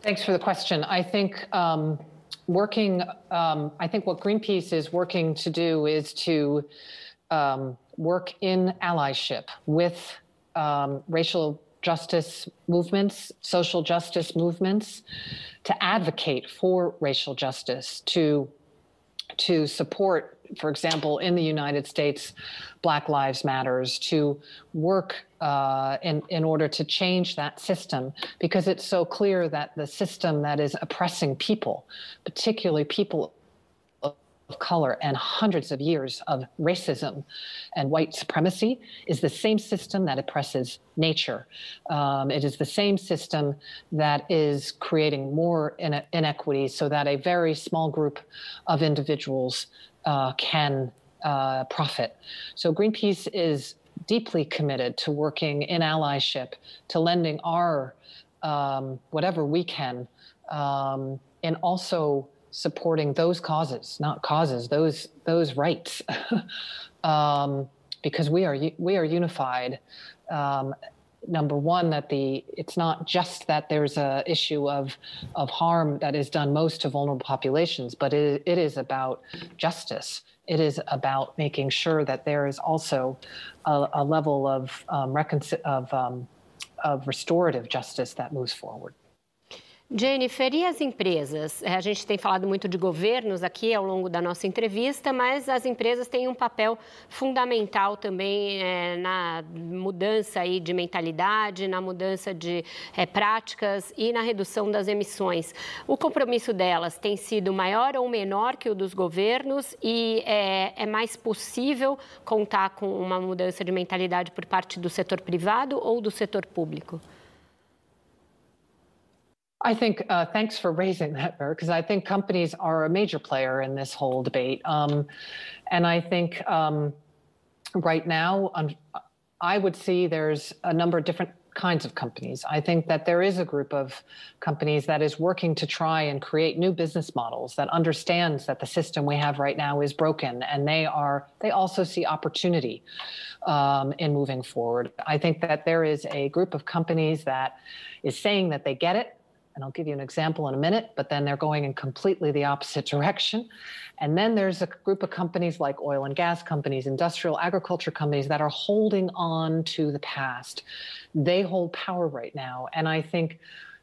Speaker 3: Thanks for the question. I think um... working, um, I think what Greenpeace is working to do is to um, work in allyship with um, racial justice movements, social justice movements, to advocate for racial justice, to to support for example, in the United States, Black Lives Matters, to work uh, in, in order to change that system because it's so clear that the system that is oppressing people, particularly people of color and hundreds of years of racism and white supremacy is the same system that oppresses nature. Um, it is the same system that is creating more inequity so that a very small group of individuals uh, can uh, profit. So Greenpeace is deeply committed to working in allyship, to lending our um, whatever we can, um, and also supporting those causes, not causes, those those rights, um, because we are we are unified. Um, number one, that the it's not just that there's a issue of of harm that is done most to vulnerable populations, but it, it is about justice. It is about making sure that there is also a, a level of um, reconcil- of um, of restorative justice that moves forward.
Speaker 1: Jennifer, e as empresas? É, a gente tem falado muito de governos aqui ao longo da nossa entrevista, mas as empresas têm um papel fundamental também é, na mudança aí de mentalidade, na mudança de é, práticas e na redução das emissões. O compromisso delas tem sido maior ou menor que o dos governos e é, é mais possível contar com uma mudança de mentalidade por parte do setor privado ou do setor público?
Speaker 3: I think uh, thanks for raising that, because I think companies are a major player in this whole debate. Um, and I think um, right now, I would see there's a number of different kinds of companies. I think that there is a group of companies that is working to try and create new business models that understands that the system we have right now is broken, and they are they also see opportunity um, in moving forward. I think that there is a group of companies that is saying that they get it and I'll give you an example in a minute, but then they're going in completely the opposite direction. And then there's a group of companies like oil and gas companies, industrial agriculture companies that are holding on to the past. They hold power right now. And I think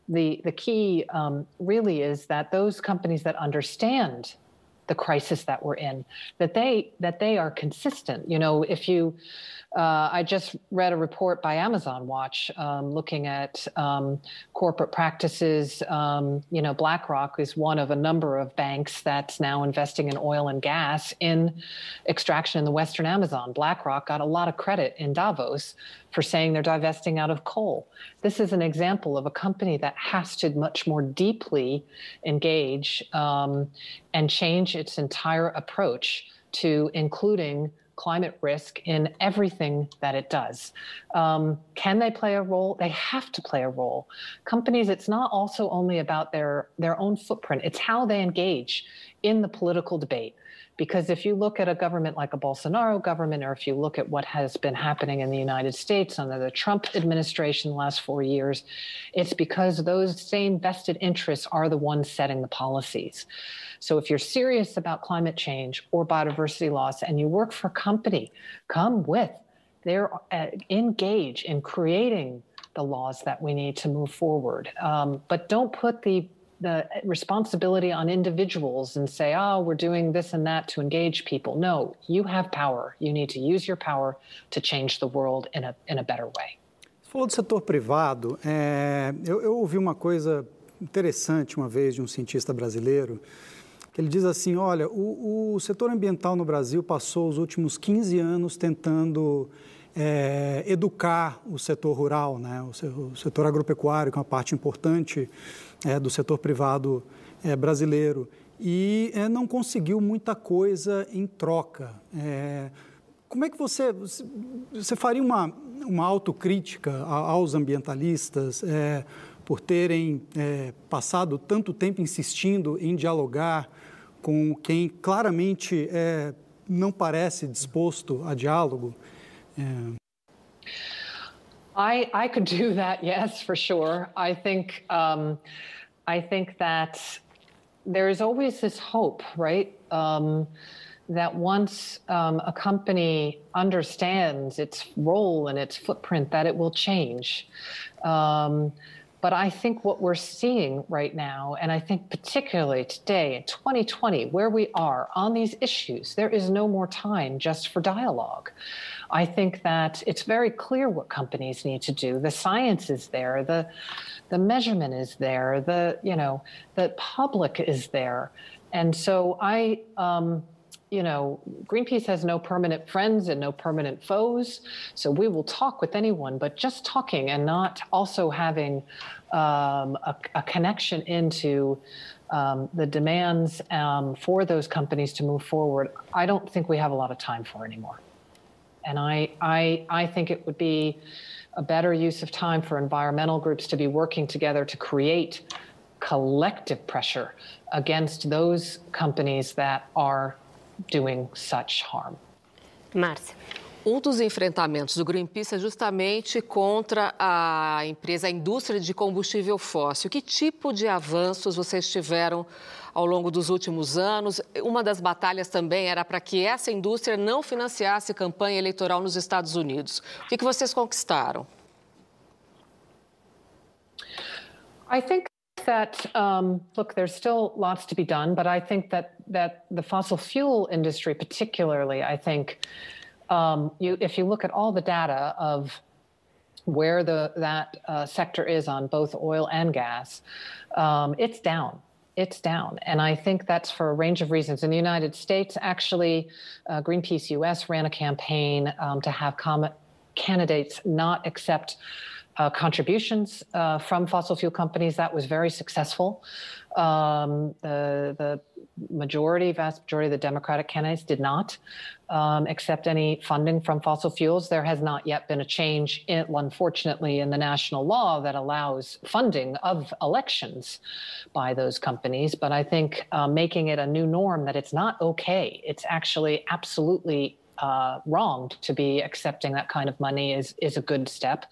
Speaker 3: the, the key um, really is that those companies that understand the crisis that we're in that they that they are consistent you know if you uh, I just read a report by Amazon Watch um, looking at um, corporate practices. Um, you know, BlackRock is one of a number of banks that's now investing in oil and gas in extraction in the Western Amazon. BlackRock got a lot of credit in Davos for saying they're divesting out of coal. This is an example of a company that has to much more deeply engage um, and change its entire approach to including climate risk in everything that it does. Um, can they play a role? They have to play a role. Companies, it's not also only about their, their own footprint, it's how they engage in the political debate. Because if you look at a government like a Bolsonaro government, or if you look at what has been happening in the United States under the Trump administration the last four years, it's because those same vested interests are the ones setting the policies. So if you're serious about climate change or biodiversity loss and you work for a company, come with. They're uh, engage in creating the laws that we need to move forward. Um, but don't put the the responsibility on individuals and say, oh, we're doing this and that to engage people. No, you have power. You need to use your power to change the world in a, in a better way.
Speaker 5: Você falou do setor privado. É, eu, eu ouvi uma coisa interessante uma vez de um cientista brasileiro que ele diz assim: olha, o, o setor ambiental no Brasil passou os últimos 15 anos tentando é, educar o setor rural, né? o, setor agropecuário, que é uma parte importante é, do setor privado é, brasileiro, e é, não conseguiu muita coisa em troca. É, como é que você, você faria uma, uma autocrítica aos ambientalistas é, por terem passado tanto tempo insistindo em dialogar com quem claramente não parece disposto a diálogo?
Speaker 3: Yeah. I I could do that. Yes, for sure. I think um, I think that there is always this hope, right? Um, that once um, a company understands its role and its footprint, that it will change. Um, but I think what we're seeing right now, and I think particularly today in 2020, where we are on these issues, there is no more time just for dialogue. I think that it's very clear what companies need to do. The science is there, the the measurement is there, the you know the public is there, and so I. Um, you know, Greenpeace has no permanent friends and no permanent foes. So we will talk with anyone, but just talking and not also having um, a, a, connection into um, the demands um, for those companies to move forward, I don't think we have a lot of time for anymore. And I, I, I think it would be a better use of time for environmental groups to be working together to create collective pressure against those companies that are doing such harm.
Speaker 6: Márcia. Um dos enfrentamentos do Greenpeace é justamente contra a empresa, a indústria de combustível fóssil. Que tipo de avanços vocês tiveram ao longo dos últimos anos? Uma das batalhas também era para que essa indústria não financiasse campanha eleitoral nos Estados Unidos. O que, que vocês conquistaram?
Speaker 3: I think that um, look, there's still lots to be done, but I think that that the fossil fuel industry, particularly, I think um, you, if you look at all the data of where the that uh, sector is on both oil and gas, um, it's down. It's down. And I think that's for a range of reasons. In the United States, actually, uh, Greenpeace US ran a campaign um, to have com- candidates not accept uh, contributions uh, from fossil fuel companies. That was very successful. Um, the, the majority, vast majority of the Democratic candidates did not um, accept any funding from fossil fuels. There has not yet been a change, in, unfortunately, in the national law that allows funding of elections by those companies. But I think uh, making it a new norm that it's not okay, it's actually absolutely uh, wrong to be accepting that kind of money is is a good step.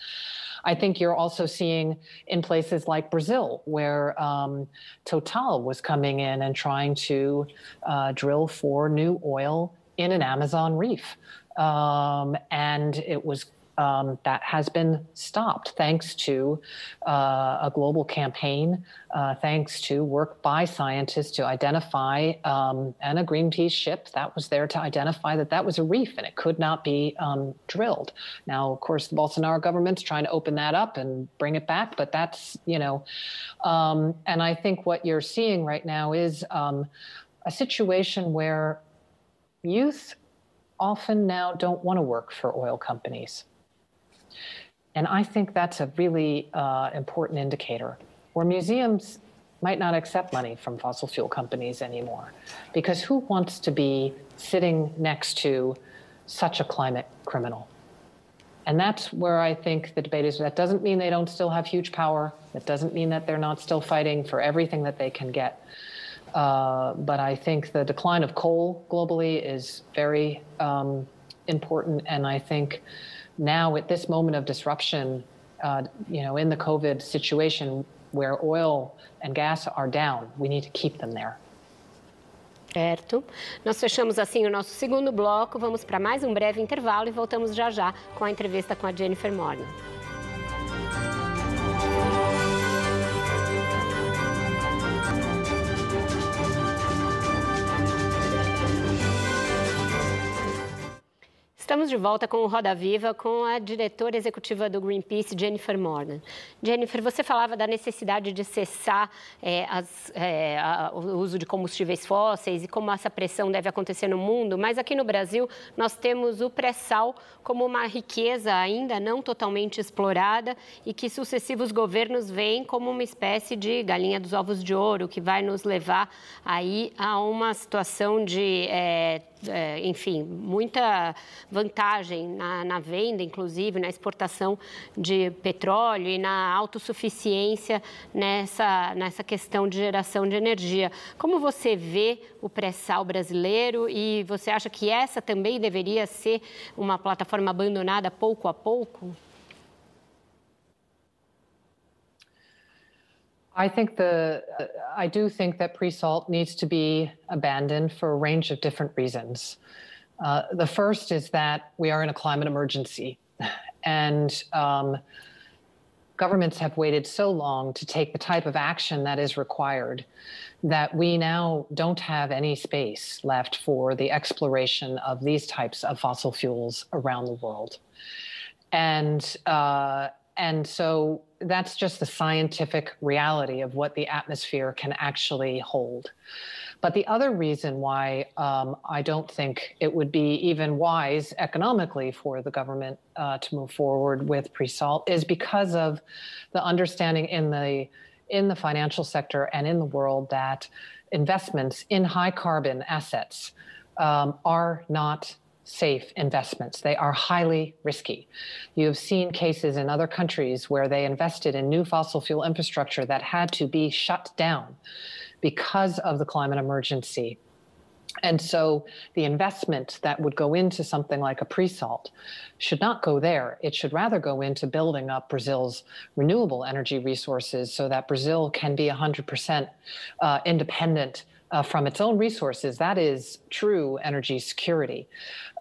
Speaker 3: I think you're also seeing in places like Brazil, where um, Total was coming in and trying to uh, drill for new oil in an Amazon reef. Um, and it was um, that has been stopped thanks to uh, a global campaign, uh, thanks to work by scientists to identify, um, and a Greenpeace ship that was there to identify that that was a reef and it could not be um, drilled. Now, of course, the Bolsonaro government's trying to open that up and bring it back, but that's, you know, um, and I think what you're seeing right now is um, a situation where youth often now don't want to work for oil companies. And I think that's a really uh, important indicator where museums might not accept money from fossil fuel companies anymore. Because who wants to be sitting next to such a climate criminal? And that's where I think the debate is. That doesn't mean they don't still have huge power. That doesn't mean that they're not still fighting for everything that they can get. Uh, but I think the decline of coal globally is very um, important. And I think now at this moment of disruption, uh, you know, in the COVID situation where oil and gas are down, we need to keep them there.
Speaker 1: Certo. Nós fechamos assim o nosso segundo bloco. Vamos para mais um breve intervalo e voltamos já já com a entrevista com a Jennifer Morgan. Estamos de volta com o Roda Viva com a diretora executiva do Greenpeace, Jennifer Morgan. Jennifer, você falava da necessidade de cessar é, as, é, a, o uso de combustíveis fósseis e como essa pressão deve acontecer no mundo, mas aqui no Brasil nós temos o pré-sal como uma riqueza ainda não totalmente explorada e que sucessivos governos veem como uma espécie de galinha dos ovos de ouro que vai nos levar aí a uma situação de é, é, enfim, muita vantagem na, na, venda, inclusive na exportação de petróleo e na autossuficiência nessa, nessa questão de geração de energia. Como você vê o pré-sal brasileiro e você acha que essa também deveria ser uma plataforma abandonada pouco a pouco?
Speaker 3: I think the I do think that pre-salt needs to be abandoned for a range of different reasons. Uh, the first is that we are in a climate emergency, and um, governments have waited so long to take the type of action that is required that we now don't have any space left for the exploration of these types of fossil fuels around the world. And uh, and so that's just the scientific reality of what the atmosphere can actually hold. But the other reason why um, I don't think it would be even wise economically for the government uh, to move forward with pre-salt is because of the understanding in the in the financial sector and in the world that investments in high carbon assets um, are not safe investments. They are highly risky. You have seen cases in other countries where they invested in new fossil fuel infrastructure that had to be shut down because of the climate emergency. And so the investment that would go into something like a pre salt should not go there. It should rather go into building up Brazil's renewable energy resources so that Brazil can be 100% uh, independent uh, from its own resources. That is true energy security.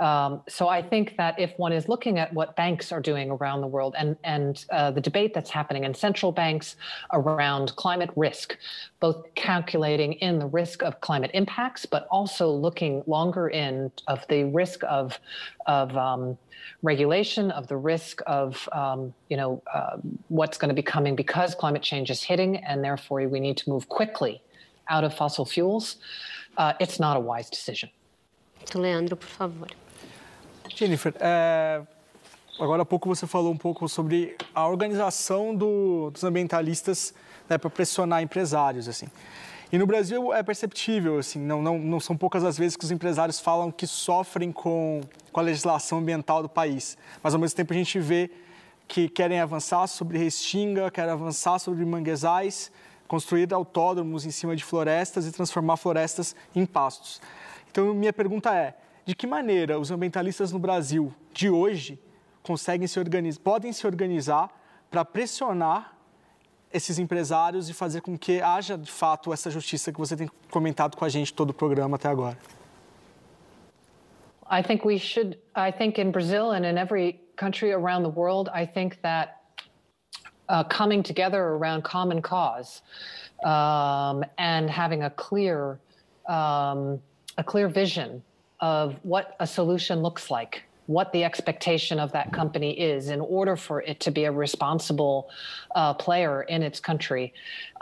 Speaker 3: Um, so I think that if one is looking at what banks are doing around the world and and uh, the debate that's happening in central banks around climate risk, both calculating in the risk of climate impacts, but also looking longer in of the risk of of um, regulation, of the risk of um, you know uh, what's going to be coming because climate change is hitting, and therefore we need to move quickly out of fossil fuels, uh, it's not a wise decision.
Speaker 1: Leandro, por favor.
Speaker 4: Jennifer, é, agora há pouco você falou um pouco sobre a organização do, dos ambientalistas né, para pressionar empresários, assim. E no Brasil é perceptível, assim, não, não, não são poucas as vezes que os empresários falam que sofrem com, com a legislação ambiental do país. Mas, ao mesmo tempo, a gente vê que querem avançar sobre restinga, querem avançar sobre manguezais, construir autódromos em cima de florestas e transformar florestas em pastos. Então, minha pergunta é, de que maneira os ambientalistas no Brasil de hoje conseguem se organizar, podem se organizar para pressionar esses empresários e fazer com que haja de fato essa justiça que você tem comentado com a gente todo o programa até agora?
Speaker 3: I think we should I think in Brazil and in every country around the world I think that uh, coming together around common cause um, and having a clear um, a clear vision of what a solution looks like what the expectation of that company is in order for it to be a responsible uh, player in its country,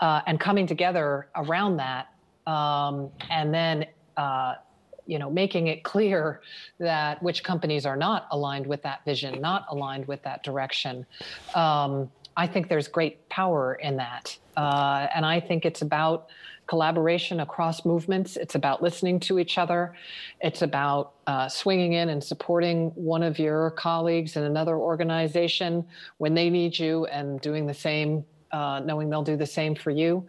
Speaker 3: uh, and coming together around that, um, and then. Uh, you know, making it clear that which companies are not aligned with that vision, not aligned with that direction. Um, I think there's great power in that, uh, and I think it's about collaboration across movements. It's about listening to each other. It's about uh, swinging in and supporting one of your colleagues in another organization when they need you and doing the same, uh, knowing they'll do the same for you.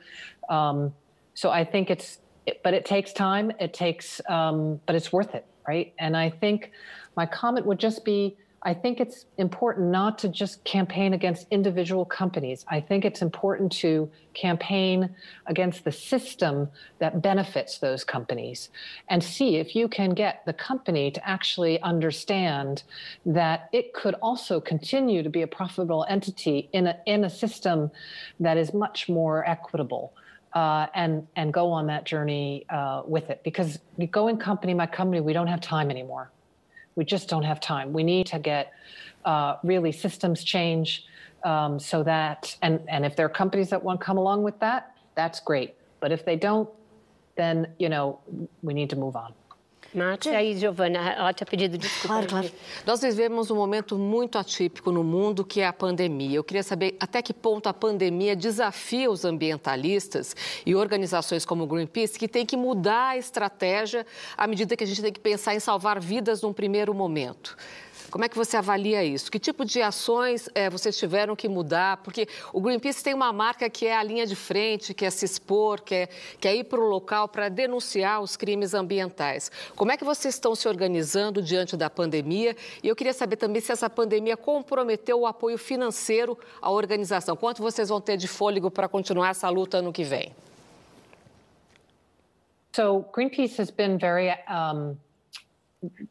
Speaker 3: Um, so I think it's, it, but it takes time. It takes, um, but it's worth it, right? And I think my comment would just be I think it's important not to just campaign against individual companies. I think it's important to campaign against the system that benefits those companies and see if you can get the company to actually understand that it could also continue to be a profitable entity in a, in a system that is much more equitable. Uh, and and go on that journey uh, with it because going company by company we don't have time anymore we just don't have time. We need to get uh, really systems change um, so that, and, and if there are companies that want to come along with that, that's great. But if they don't, then, you know, we need to move on.
Speaker 1: Nath, e aí, Giovana, ela tinha pedido desculpa.
Speaker 6: Claro, claro. Nós vivemos um momento muito atípico no mundo, que é a pandemia. Eu queria saber até que ponto a pandemia desafia os ambientalistas e organizações como o Greenpeace, que tem que mudar a estratégia à medida que a gente tem que pensar em salvar vidas num primeiro momento. Como é que você avalia isso? Que tipo de ações é, vocês tiveram que mudar? Porque o Greenpeace tem uma marca que é a linha de frente, que é se expor, que é, que é ir para o local para denunciar os crimes ambientais. Como é que vocês estão se organizando diante da pandemia? E eu queria saber também se essa pandemia comprometeu o apoio financeiro à organização. Quanto vocês vão ter de fôlego para continuar essa luta ano que vem?
Speaker 3: So Greenpeace has been very um...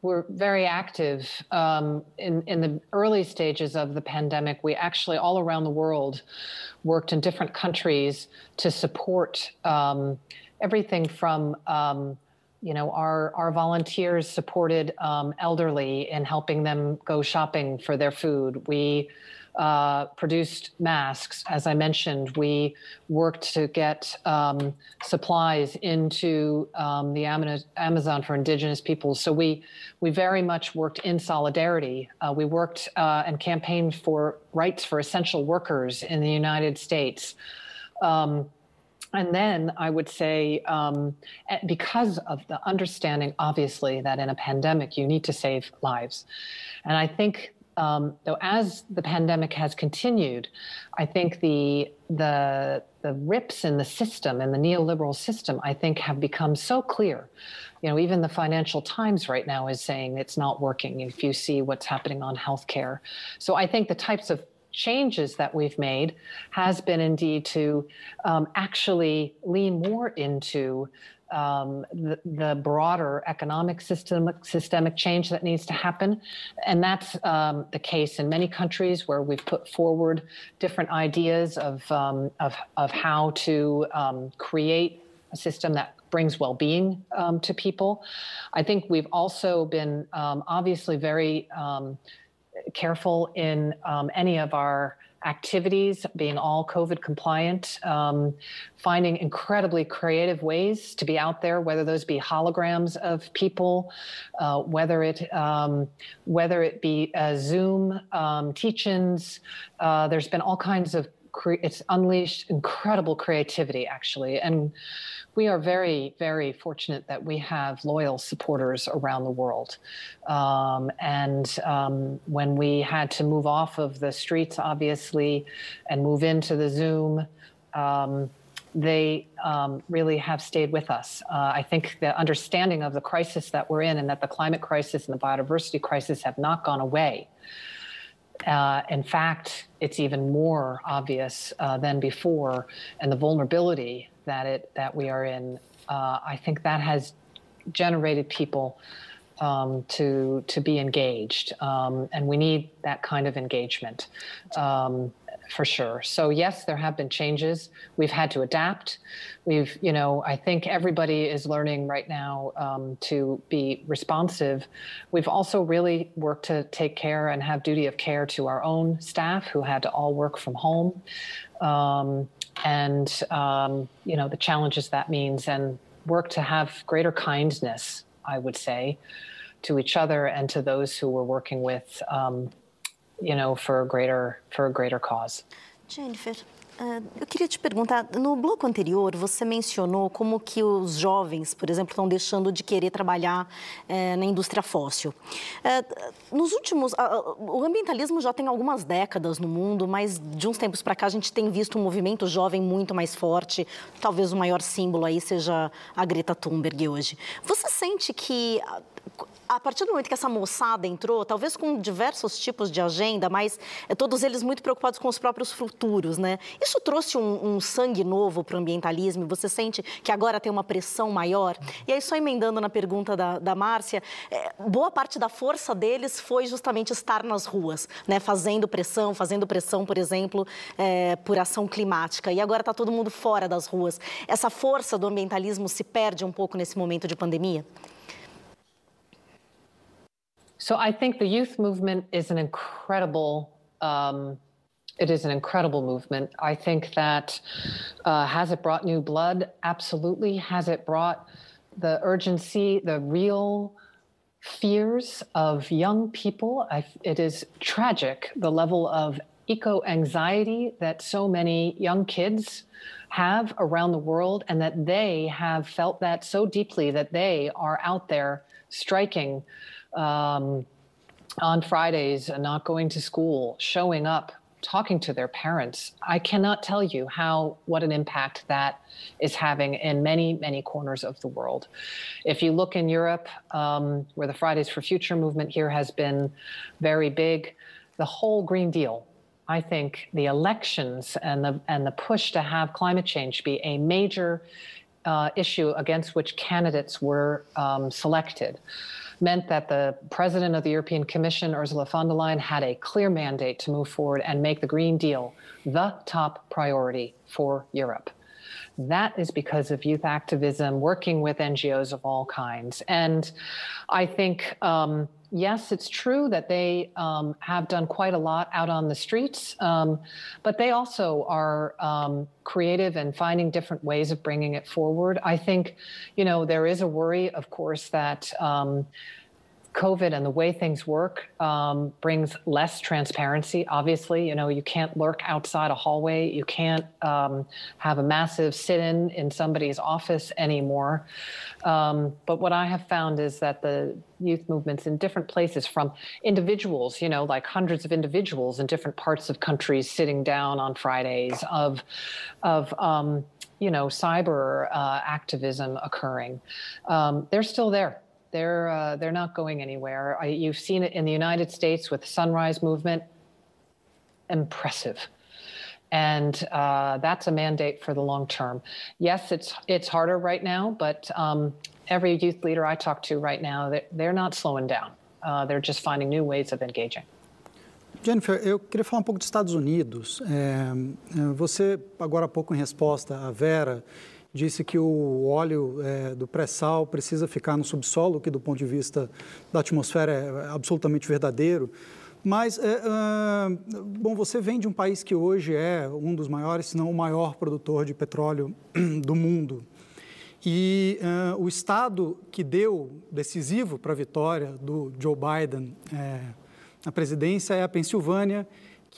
Speaker 3: were very active um, in, in the early stages of the pandemic. We actually, all around the world, worked in different countries to support um, everything from um, you know, our, our volunteers supported um, elderly in helping them go shopping for their food. We uh, produced masks. As I mentioned, we worked to get um, supplies into um, the Amazon for indigenous peoples. So we we very much worked in solidarity. Uh, we worked uh, and campaigned for rights for essential workers in the United States. Um, and then I would say, um, because of the understanding, obviously, that in a pandemic you need to save lives. And I think um, though as the pandemic has continued, I think the the the rips in the system and the neoliberal system, I think, have become so clear. You know, even the Financial Times right now is saying it's not working. If you see what's happening on healthcare, so I think the types of changes that we've made has been indeed to um, actually lean more into um, the, the, broader economic systemic, systemic change that needs to happen. And that's um, the case in many countries where we've put forward different ideas of, um, of, of, how to um, create a system that brings well-being um, to people. I think we've also been um, obviously very careful in any of our activities being all COVID compliant, um, finding incredibly creative ways to be out there, whether those be holograms of people, uh, whether it um, whether it be uh, Zoom um, teach-ins. Uh, there's been all kinds of cre- it's unleashed incredible creativity actually, and we are very, very fortunate that we have loyal supporters around the world. Um, and um, when we had to move off of the streets, obviously, and move into the Zoom, um, they um, really have stayed with us. Uh, I think the understanding of the crisis that we're in and that the climate crisis and the biodiversity crisis have not gone away. Uh, in fact, it's even more obvious uh, than before, and the vulnerability that it that we are in, uh, I think that has generated people um, to to be engaged, um, and we need that kind of engagement. Um, for sure. So yes, there have been changes. We've had to adapt. We've, you know, I think everybody is learning right now um, to be responsive. We've also really worked to take care and have duty of care to our own staff who had to all work from home um, and um, you know the challenges that means, and work to have greater kindness. I would say to each other and to those who we're working with, um, you know, for a greater for a greater cause.
Speaker 7: Jennifer, Uh, eu queria te perguntar, no bloco anterior você mencionou como que os jovens, por exemplo, estão deixando de querer trabalhar é, na indústria fóssil. É, nos últimos, o ambientalismo já tem algumas décadas no mundo, mas de uns tempos para cá a gente tem visto um movimento jovem muito mais forte. Talvez o maior símbolo aí seja a Greta Thunberg hoje. Você sente que a partir do momento que essa moçada entrou, talvez com diversos tipos de agenda, mas é, todos eles muito preocupados com os próprios futuros, né? Isso trouxe um, um sangue novo para o ambientalismo? Você sente que agora tem uma pressão maior? E aí, só emendando na pergunta da, da Márcia, é, boa parte da força deles foi justamente estar nas ruas, né? Fazendo pressão, fazendo pressão, por exemplo, é, por ação climática. E agora está todo mundo fora das ruas. Essa força do ambientalismo se perde um pouco nesse momento de pandemia?
Speaker 3: So I think the youth movement is an incredible. Um, it is an incredible movement. I think that uh, has it brought new blood? Absolutely. Has it brought the urgency, the real fears of young people? I, it is tragic the level of eco anxiety that so many young kids have around the world, and that they have felt that so deeply that they are out there striking um, on Fridays, uh, not going to school, showing up, talking to their parents. I cannot tell you how what an impact that is having in many many corners of the world. If you look in Europe, um, where the Fridays for Future movement here has been very big, the whole Green Deal. I think the elections and the and the push to have climate change be a major uh, issue against which candidates were um, selected meant that the president of the European Commission, Ursula von der Leyen, had a clear mandate to move forward and make the Green Deal the top priority for Europe. That is because of youth activism, working with NGOs of all kinds. And I think um, yes, it's true that they um, have done quite a lot out on the streets, um, but they also are um, creative and finding different ways of bringing it forward. I think, you know, there is a worry, of course, that um, COVID and the way things work um, brings less transparency. Obviously, you know, you can't lurk outside a hallway. You can't um, have a massive sit in in somebody's office anymore. Um, but what I have found is that the youth movements in different places from individuals, you know, like hundreds of individuals in different parts of countries sitting down on Fridays of, of, um, you know, cyber uh, activism occurring. Um, they're still there they're uh, they're not going anywhere. I, you've seen it in the United States with the Sunrise Movement. Impressive, and uh, that's a mandate for the long term. Yes, it's it's harder right now, but um, every youth leader I talk to right now, they're, they're not slowing down. Uh, they're just finding new ways of engaging.
Speaker 5: Jennifer, eu queria falar um pouco dos Estados Unidos. É, você, agora há pouco, em resposta à Vera, disse que o óleo é, do pré-sal precisa ficar no subsolo, que do ponto de vista da atmosfera é absolutamente verdadeiro. Mas, é, uh, bom, você vem de um país que hoje é um dos maiores, se não o maior produtor de petróleo do mundo. E uh, o estado que deu decisivo para a vitória do Joe Biden é, na presidência é a Pensilvânia,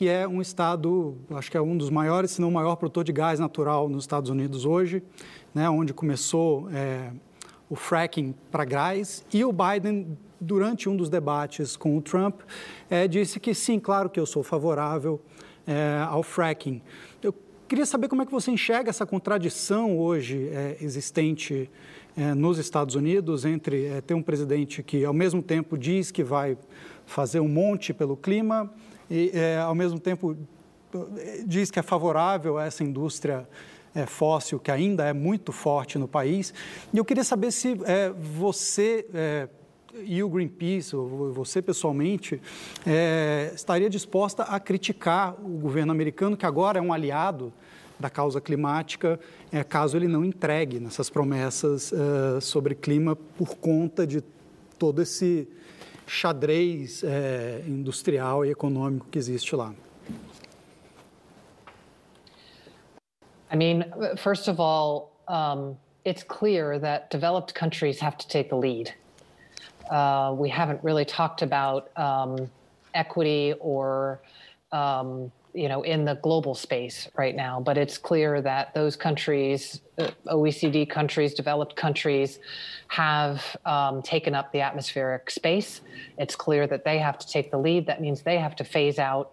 Speaker 5: que é um estado, acho que é um dos maiores, se não o maior produtor de gás natural nos Estados Unidos hoje, né, onde começou é, o fracking para gás. E o Biden, durante um dos debates com o Trump, é, disse que sim, claro que eu sou favorável é, ao fracking. Eu queria saber como é que você enxerga essa contradição hoje é, existente é, nos Estados Unidos entre é, ter um presidente que, ao mesmo tempo, diz que vai fazer um monte pelo clima e, é, ao mesmo tempo, diz que é favorável a essa indústria é, fóssil que ainda é muito forte no país. E eu queria saber se é, você é, e o Greenpeace, ou você pessoalmente, é, estaria disposta a criticar o governo americano, que agora é um aliado da causa climática, é, caso ele não entregue nessas promessas é, sobre clima por conta de todo esse xadrez é, industrial e econômico que existe lá.
Speaker 3: I mean, first of all, um, it's clear that developed countries have to take the lead. Uh, we haven't really talked about um, equity or um, you know in the global space right now but it's clear that those countries uh, oecd countries developed countries have um, taken up the atmospheric space. It's clear that they have to take the lead. That means they have to phase out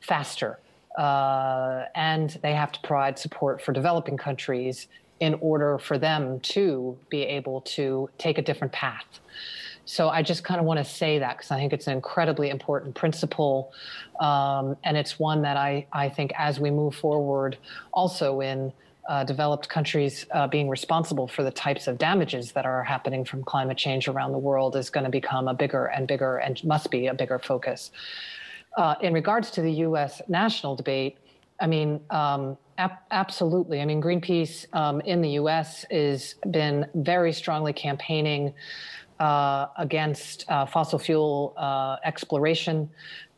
Speaker 3: faster uh, and they have to provide support for developing countries in order for them to be able to take a different path so I just kind of want to say that because I think it's an incredibly important principle. Um, and it's one that I, I think as we move forward, also in uh, developed countries uh, being responsible for the types of damages that are happening from climate change around the world is going to become a bigger and bigger and must be a bigger focus. Uh, in regards to the US national debate, I mean, um, ap- absolutely. I mean, Greenpeace um, in the US has been very strongly campaigning uh, against uh, fossil fuel uh, exploration.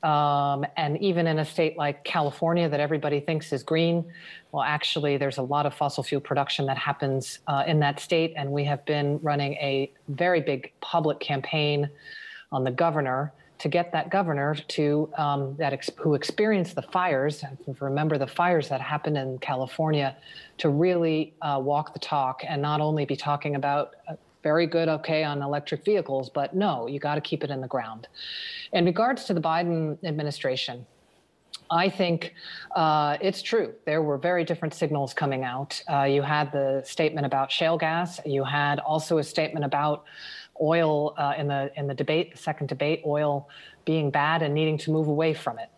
Speaker 3: Um, and even in a state like California that everybody thinks is green, well, actually, there's a lot of fossil fuel production that happens uh, in that state. And we have been running a very big public campaign on the governor to get that governor to um, that ex- who experienced the fires remember the fires that happened in california to really uh, walk the talk and not only be talking about uh, very good, okay, on electric vehicles, but no, you got to keep it in the ground. In regards to the Biden administration, I think uh, it's true. There were very different signals coming out. Uh, you had the statement about shale gas. You had also a statement about oil uh, in the in the debate, the second debate, oil being bad and needing to move away from it.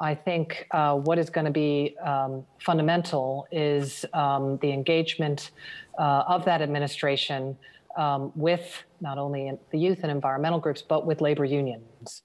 Speaker 3: I think uh, what is going to be um, fundamental is um, the engagement uh, of that administration um, with not only the youth and environmental groups, but with labor unions.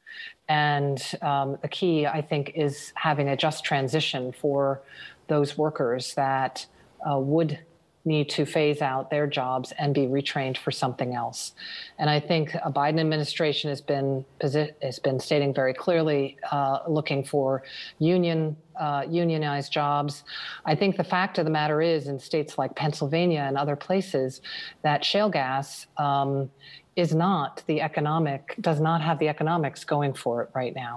Speaker 3: And um, the key, I think, is having a just transition for those workers that uh, would need to phase out their jobs and be retrained for something else. And I think a Biden administration has been has been stating very clearly, uh, looking for union uh, unionized jobs. I think the fact of the matter is, in states like Pennsylvania and other places, that shale gas. Um, is not the economic does not have the economics going for it right now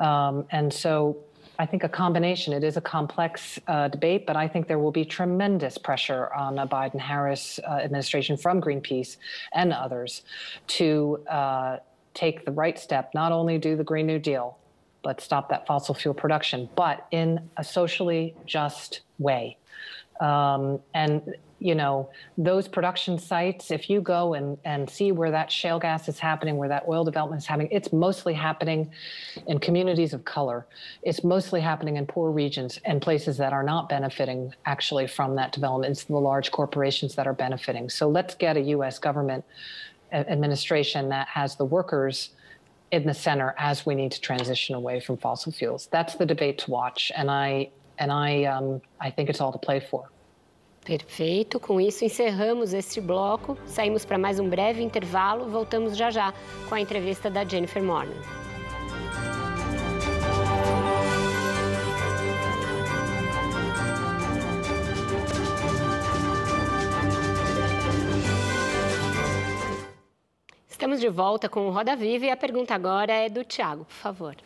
Speaker 3: um, and so I think a combination. It is a complex uh, debate, but I think there will be tremendous pressure on a Biden Harris uh, administration from Greenpeace and others to uh, take the right step, not only do the Green New Deal, but stop that fossil fuel production, but in a socially just way. Um, and you know, those production sites, if you go and, and see where that shale gas is happening, where that oil development is happening, it's mostly happening in communities of color. It's mostly happening in poor regions and places that are not benefiting actually from that development. It's the large corporations that are benefiting. So let's get a U.S. government administration that has the workers in the center as we need to transition away from fossil fuels. That's the debate to watch, and I and I, um, I think it's all to play for.
Speaker 1: Perfeito. Com isso, encerramos este bloco. Saímos para mais um breve intervalo. Voltamos já já com a entrevista da Jennifer Morgan. Estamos de volta com o Roda Viva e a pergunta agora é do Tiago, por favor.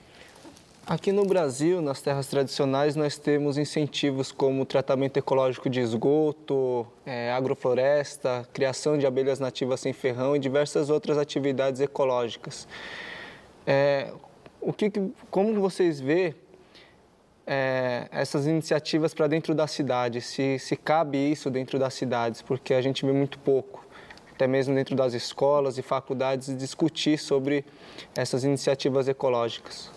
Speaker 8: Aqui no Brasil, nas terras tradicionais, nós temos incentivos como tratamento ecológico de esgoto, é, agrofloresta, criação de abelhas nativas sem ferrão e diversas outras atividades ecológicas. É, o que, como vocês vê é, essas iniciativas para dentro da cidade? Se, se cabe isso dentro das cidades? Porque a gente vê muito pouco, até mesmo dentro das escolas e faculdades, discutir sobre essas iniciativas ecológicas.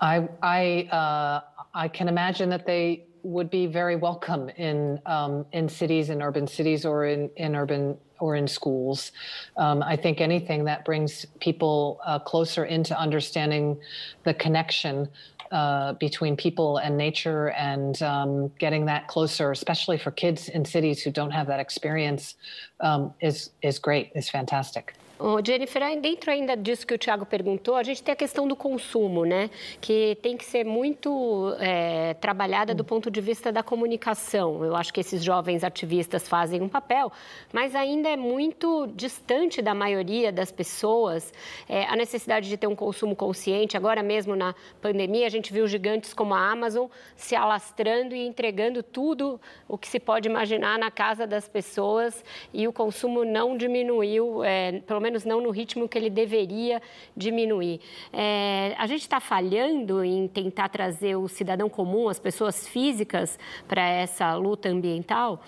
Speaker 3: I I uh, I can imagine that they would be very welcome in um, in cities, in urban cities, or in in urban or in schools. Um, I think anything that brings people uh, closer into understanding the connection uh, between people and nature and um, getting that closer, especially for kids in cities who don't have that experience, um, is is great. Is fantastic.
Speaker 1: Oh, Jennifer, dentro ainda disso que o Tiago perguntou, a gente tem a questão do consumo, né? Que tem que ser muito é, trabalhada do ponto de vista da comunicação. Eu acho que esses jovens ativistas fazem um papel, mas ainda é muito distante da maioria das pessoas é, a necessidade de ter um consumo consciente. Agora mesmo na pandemia, a gente viu gigantes como a Amazon se alastrando e entregando tudo o que se pode imaginar na casa das pessoas e o consumo não diminuiu, é, pelo menos menos não no ritmo que ele deveria diminuir. É, a gente está falhando em tentar trazer o cidadão comum, as pessoas físicas, para essa luta ambiental?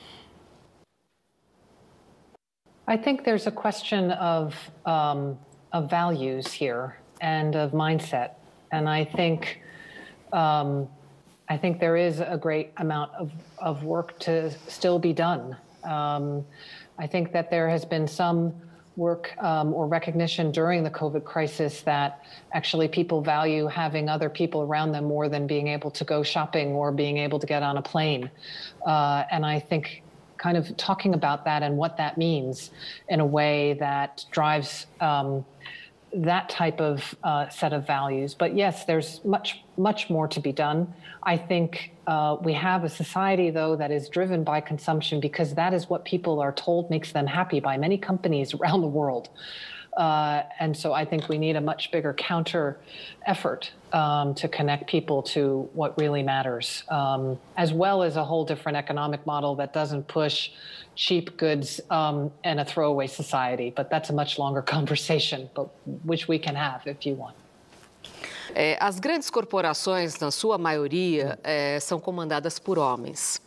Speaker 3: I think there's a question of, um, of values here and of mindset. And I think, um, I think there is a great amount of, of work to still be done. Um, I think that there has been some work um, or recognition during the COVID crisis that actually people value having other people around them more than being able to go shopping or being able to get on a plane. Uh, and I think kind of talking about that and what that means in a way that drives um, that type of uh, set of values. But yes, there's much, much more to be done. I think uh, we have a society, though, that is driven by consumption because that is what people are told makes them happy by many companies around the world. Uh, and so I think we need a much bigger counter effort um, to connect people to what really matters, um, as well as a whole different economic model that doesn't push cheap goods um, and a throwaway society. But that's a much longer conversation, but which we can have if you want.
Speaker 6: As grandes corporações, na sua maioria, são comandadas por homens.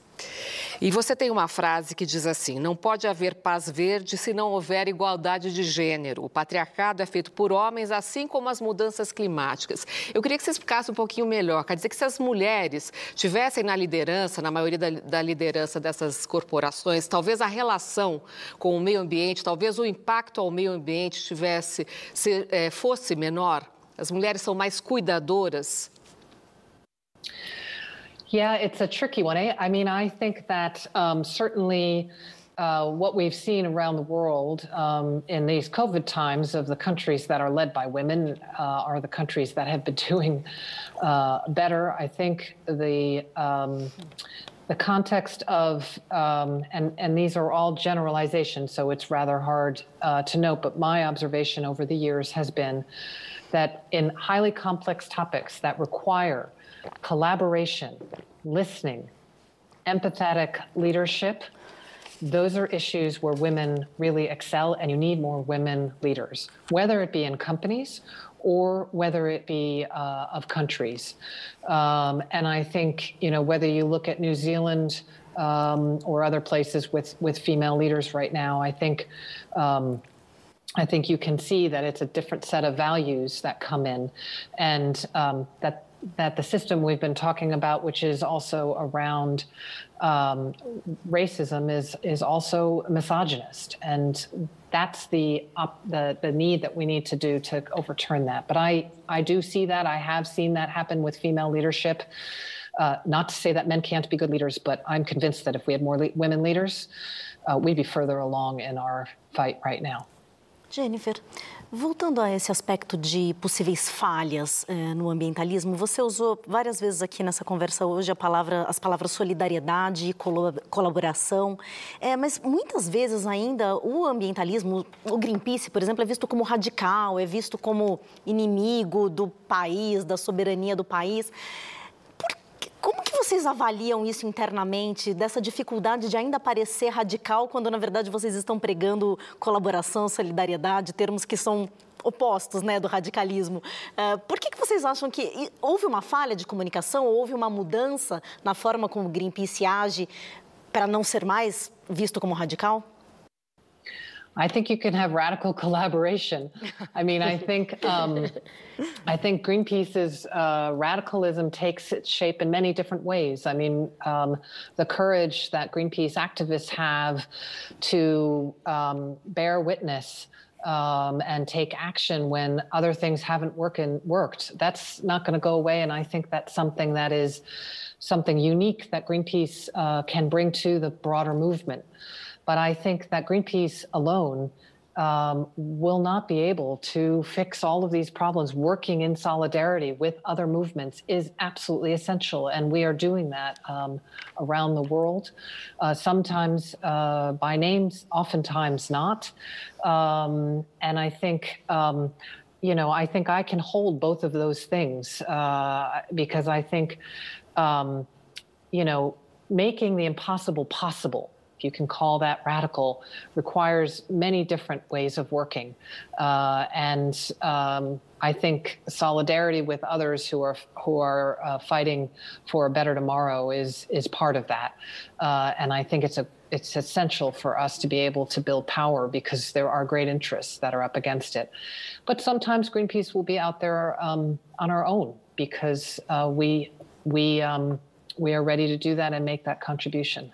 Speaker 6: E você tem uma frase que diz assim: não pode haver paz verde se não houver igualdade de gênero. O patriarcado é feito por homens, assim como as mudanças climáticas. Eu queria que você explicasse um pouquinho melhor. Quer dizer que se as mulheres tivessem na liderança, na maioria da, da liderança dessas corporações, talvez a relação com o meio ambiente, talvez o impacto ao meio ambiente tivesse, se, é, fosse menor? As mulheres são mais cuidadoras?
Speaker 3: Yeah, it's a tricky one. I, I mean, I think that um, certainly uh, what we've seen around the world um, in these COVID times of the countries that are led by women uh, are the countries that have been doing uh, better. I think the um, the context of um, and and these are all generalizations, so it's rather hard uh, to note. But my observation over the years has been that in highly complex topics that require collaboration, listening, empathetic leadership, those are issues where women really excel, and you need more women leaders, whether it be in companies or whether it be uh, of countries. Um, and I think, you know, whether you look at New Zealand um, or other places with, with female leaders right now, I think. Um, I think you can see that it's a different set of values that come in, and um, that that the system we've been talking about, which is also around um, racism, is is also misogynist, and that's the, the the need that we need to do to overturn that. But I I do see that I have seen that happen with female leadership. Uh, not to say that men can't be good leaders, but I'm convinced that if we had more le- women leaders, uh, we'd be further along in our fight right now.
Speaker 7: Jennifer, Voltando a esse aspecto de possíveis falhas eh, no ambientalismo, você usou várias vezes aqui nessa conversa hoje palavra, as palavras solidariedade e colaboração, é, mas muitas vezes ainda o ambientalismo, o Greenpeace, por exemplo, é visto como radical, é visto como inimigo do país, da soberania do país. Como que vocês avaliam isso internamente, dessa dificuldade de ainda parecer radical, quando na verdade vocês estão pregando colaboração, solidariedade, termos que são opostos né, do radicalismo. Uh, por que, que vocês acham que houve uma falha de comunicação, houve uma mudança na forma como o Greenpeace age para não ser mais visto como radical?
Speaker 3: I think you can have radical collaboration. I mean, I think um, I think Greenpeace's uh, radicalism takes its shape in many different ways. I mean, um, the courage that Greenpeace activists have to um, bear witness um, and take action when other things haven't worked. That's not going to go away, and I think that's something that is something unique that Greenpeace uh, can bring to the broader movement. But I think that Greenpeace alone um, will not be able to fix all of these problems. Working in solidarity with other movements is absolutely essential, and we are doing that um, around the world. Uh, sometimes uh, by names, oftentimes not. Um, and I think. Um, you know, I think I can hold both of those things uh, because I think, um, you know, making the impossible possible you can call that radical, requires many different ways of working. Uh, and um, I think solidarity with others who are who are uh, fighting for a better tomorrow is is part of that. Uh, and I think it's a it's essential for us to be able to build power because there are great interests that are up against it. But sometimes Greenpeace will be out there um, on our own because uh, we we um, we are ready to do that and make that contribution.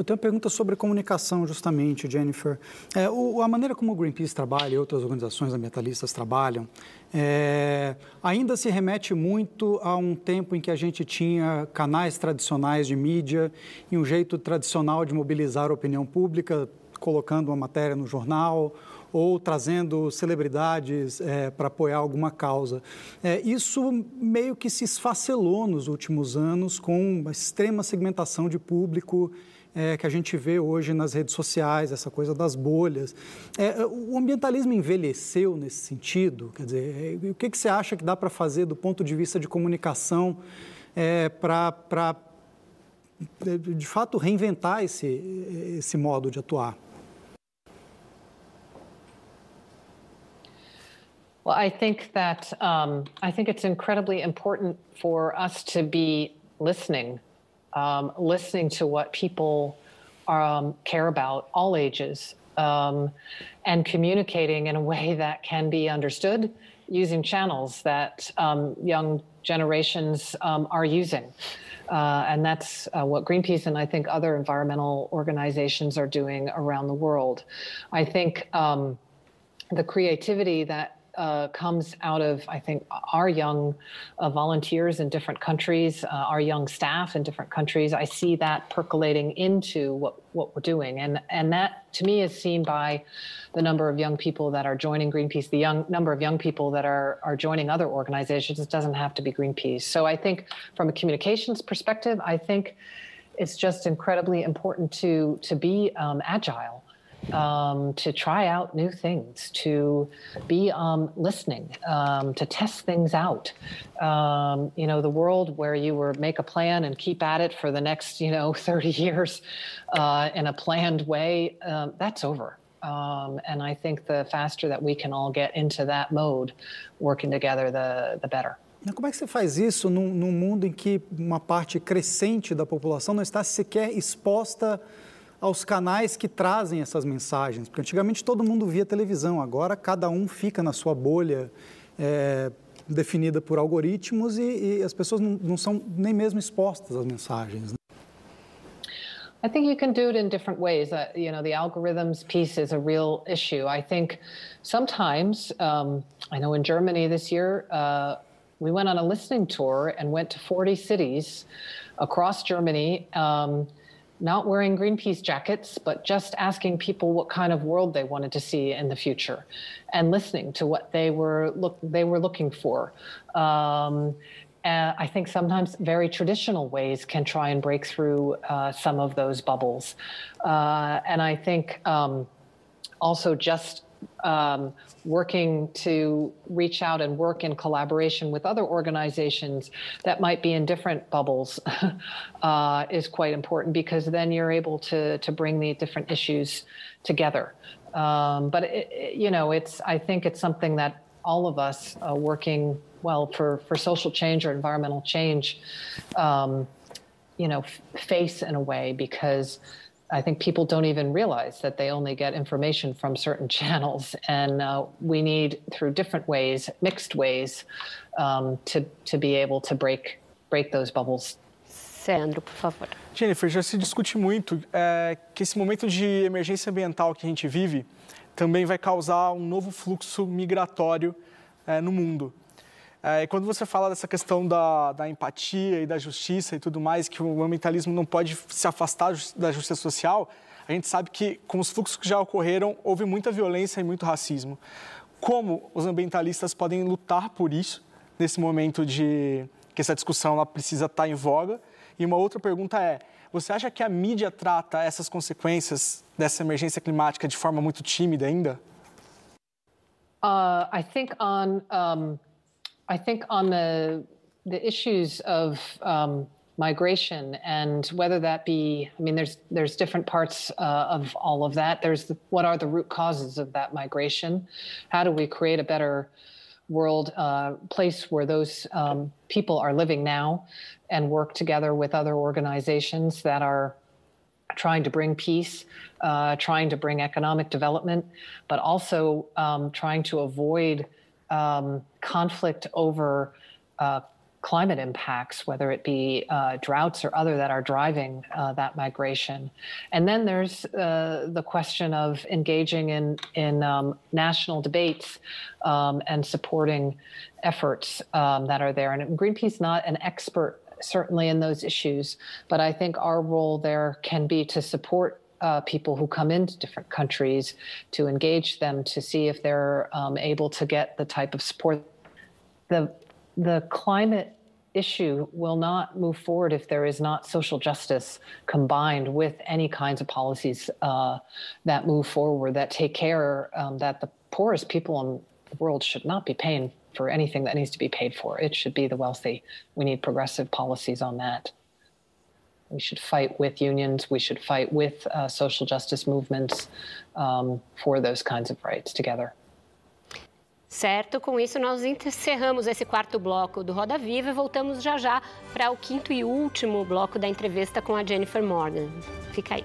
Speaker 5: Eu tenho uma pergunta sobre comunicação, justamente, Jennifer. É, o, a maneira como o Greenpeace trabalha e outras organizações ambientalistas trabalham é, ainda se remete muito a um tempo em que a gente tinha canais tradicionais de mídia e um jeito tradicional de mobilizar a opinião pública, colocando uma matéria no jornal ou trazendo celebridades é, para apoiar alguma causa. É, isso meio que se esfacelou nos últimos anos com uma extrema segmentação de público é, que a gente vê hoje nas redes sociais, essa coisa das bolhas. É, o ambientalismo envelheceu nesse sentido? Quer dizer, é, o que, que você acha que dá para fazer do ponto de vista de comunicação é, para, é, de fato, reinventar esse, esse modo de atuar?
Speaker 3: Well, I think that um, I think it's incredibly important for us to be listening um, listening to what people um, care about, all ages, um, and communicating in a way that can be understood using channels that um, young generations um, are using. Uh, and that's uh, what Greenpeace and I think other environmental organizations are doing around the world. I think um, the creativity that uh, comes out of, I think, our young uh, volunteers in different countries, uh, our young staff in different countries. I see that percolating into what, what we're doing. And, and that, to me, is seen by the number of young people that are joining Greenpeace, the young number of young people that are, are joining other organizations. It doesn't have to be Greenpeace. So I think from a communications perspective, I think it's just incredibly important to, to be um, agile um, to try out new things, to be um, listening, um, to test things out. Um, you know, the world where you were make a plan and keep at it for the next, you know, 30 years uh, in a planned way, um, that's over. Um, and I think the faster that we can all get into that mode, working together, the, the better.
Speaker 5: Como é que você faz isso num, num mundo em que uma parte crescente da população não está sequer exposta aos canais que trazem essas mensagens. Porque antigamente todo mundo via televisão, agora cada um fica na sua bolha é, definida por algoritmos e, e as pessoas não, não, são nem mesmo expostas às mensagens. Né?
Speaker 3: I think you can do it in different ways. Uh, you know, the algorithms piece is a real issue. I think sometimes, um, I know in Germany this year, uh, we went on a listening tour and went to 40 cities across Germany. Um, not wearing Greenpeace jackets, but just asking people what kind of world they wanted to see in the future, and listening to what they were look they were looking for. Um, I think sometimes very traditional ways can try and break through uh, some of those bubbles, uh, and I think um, also just um, working to reach out and work in collaboration with other organizations that might be in different bubbles uh, is quite important because then you're able to to bring the different issues together. Um, but it, it, you know, it's I think it's something that all of us uh, working well for for social change or environmental change, um, you know, f- face in a way because I think people don't even realize that they only get information from certain channels, and uh, we need, through different ways, mixed ways, um, to to be able to break break those bubbles.
Speaker 1: Sandro, por favor.
Speaker 4: Jennifer, já se discute muito é, que esse momento de emergência ambiental que a gente vive também vai causar um novo fluxo migratório é, no mundo. É, quando você fala dessa questão da, da, empatia e da justiça e tudo mais, que o ambientalismo não pode se afastar da justiça social, a gente sabe que, com os fluxos que já ocorreram, houve muita violência e muito racismo. Como os ambientalistas podem lutar por isso, nesse momento de que essa discussão ela precisa estar em voga? E uma outra pergunta é: você acha que a mídia trata essas consequências dessa emergência climática de forma muito tímida ainda?
Speaker 3: Uh, I think on um... I think on the the issues of um, migration and whether that be, I mean, there's there's different parts uh, of all of that. There's the, what are the root causes of that migration? How do we create a better world uh, place where those um, people are living now and work together with other organizations that are trying to bring peace, uh, trying to bring economic development, but also um, trying to avoid um, conflict over uh, climate impacts, whether it be uh, droughts or other that are driving uh, that migration. And then there's uh, the question of engaging in in um, national debates um, and supporting efforts um, that are there. And Greenpeace not an expert certainly in those issues, but I think our role there can be to support uh, people who come into different countries to engage them to see if they're um, able to get the type of support. The, the climate issue will not move forward if there is not social justice combined with any kinds of policies uh, that move forward that take care um, that the poorest people in the world should not be paying for anything that needs to be paid for. It should be the wealthy. We need progressive policies on that. We should fight with unions. We should fight with uh, social justice movements um, for those kinds of rights together.
Speaker 1: Certo, com isso nós encerramos esse quarto bloco do Roda Viva e voltamos já já para o quinto e último bloco da entrevista com a Jennifer Morgan. Fica aí.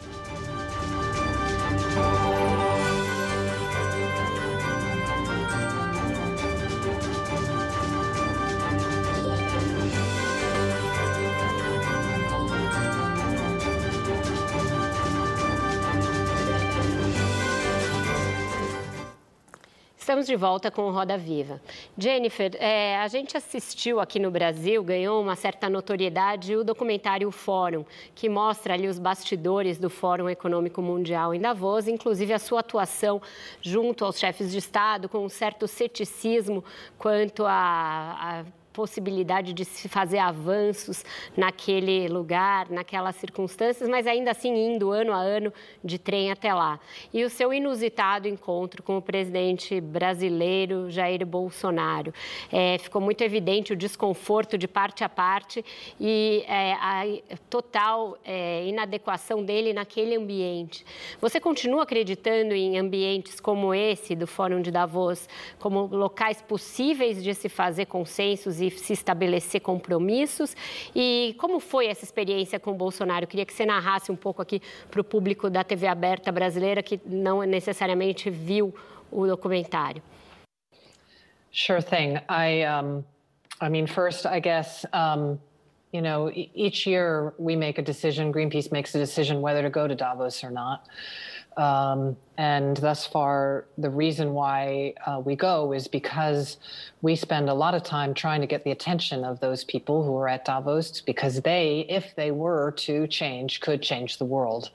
Speaker 1: Estamos de volta com o Roda Viva. Jennifer, é, a gente assistiu aqui no Brasil, ganhou uma certa notoriedade o documentário Fórum, que mostra ali os bastidores do Fórum Econômico Mundial em Davos, inclusive a sua atuação junto aos chefes de Estado, com um certo ceticismo quanto a, a possibilidade de se fazer avanços naquele lugar, naquelas circunstâncias, mas ainda assim indo ano a ano de trem até lá. E o seu inusitado encontro com o presidente brasileiro Jair Bolsonaro. É, ficou muito evidente o desconforto de parte a parte e é, a total é, inadequação dele naquele ambiente. Você continua acreditando em ambientes como esse do Fórum de Davos como locais possíveis de se fazer consensos e se estabelecer compromissos. E como foi essa experiência com o Bolsonaro? Eu queria que você narrasse um pouco aqui para o público da TV aberta brasileira que não necessariamente viu o documentário.
Speaker 3: Sure thing. I, um, I mean, first, I guess, um, you know, each year we make a decision, Greenpeace makes a decision whether to go to Davos or not. Um, and thus far, the reason why uh, we go is because we spend a lot of time trying to get the attention of those people who are at Davos, because they, if they were to change, could change the world.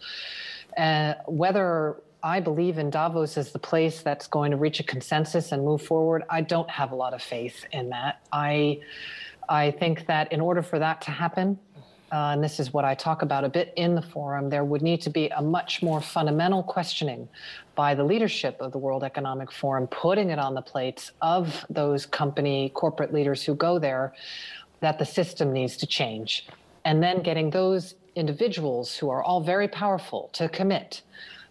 Speaker 3: Uh, whether I believe in Davos as the place that's going to reach a consensus and move forward, I don't have a lot of faith in that. I, I think that in order for that to happen, uh, and this is what I talk about a bit in the forum, there would need to be a much more fundamental questioning by the leadership of the World Economic Forum, putting it on the plates of those company corporate leaders who go there, that the system needs to change. And then getting those individuals who are all very powerful to commit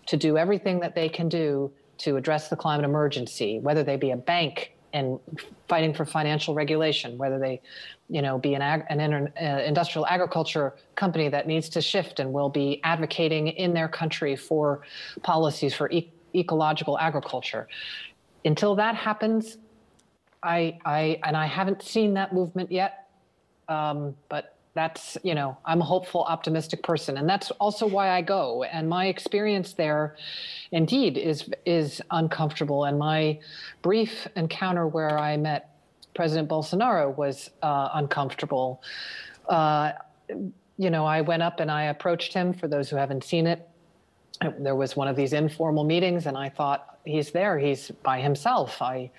Speaker 3: to do everything that they can do to address the climate emergency, whether they be a bank and fighting for financial regulation, whether they, you know, be an, ag- an inter- uh, industrial agriculture company that needs to shift and will be advocating in their country for policies for e- ecological agriculture. Until that happens, I, I, and I haven't seen that movement yet, um, but that's you know i'm a hopeful optimistic person. And that's also why i go. And my experience there indeed is is uncomfortable. And my brief encounter where i met president bolsonaro was uh, uncomfortable. Uh, you know i went up and i approached him. For those who haven't seen it there was one of these informal meetings and i thought he's there. He's by himself. I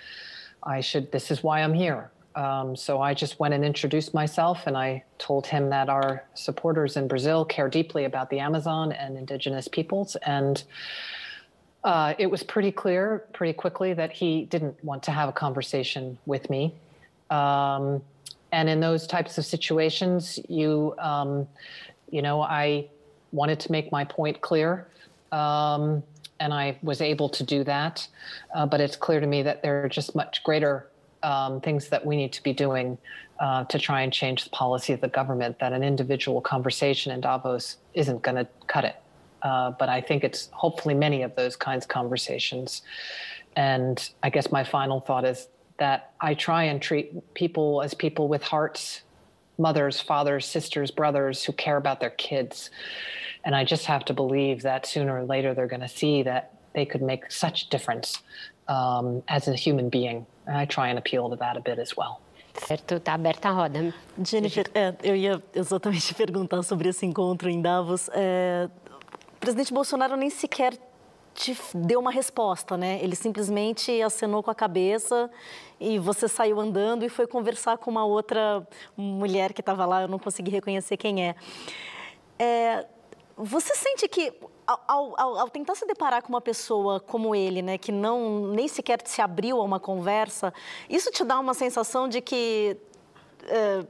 Speaker 3: i should this is why i'm here um, so I just went and introduced myself, and I told him that our supporters in Brazil care deeply about the Amazon and indigenous peoples. And uh, it was pretty clear pretty quickly that he didn't want to have a conversation with me. Um, and in those types of situations, you, um, you know, I wanted to make my point clear. Um, and I was able to do that. Uh, but it's clear to me that there are just much greater um, things that we need to be doing uh, to try and change the policy of the government, that an individual conversation in Davos isn't going to cut it. Uh, but I think it's hopefully many of those kinds of conversations. And I guess my final thought is that I try and treat people as people with hearts, mothers, fathers, sisters, brothers who care about their kids. And I just have to believe that sooner or later they're going to see that they could make such difference um, as a human being. I try and appeal to that a bit as well.
Speaker 1: Certo, está aberta a roda.
Speaker 7: Jennifer, é, eu ia exatamente perguntar sobre esse encontro em Davos. É, o presidente Bolsonaro nem sequer te deu uma resposta, né? Ele simplesmente acenou com a cabeça e você saiu andando e foi conversar com uma outra mulher que estava lá, eu não consegui reconhecer quem é. é você sente que ao, ao, ao, tentar se deparar com uma pessoa como ele, né, que não nem sequer se abriu a uma conversa, isso te dá uma sensação de que é,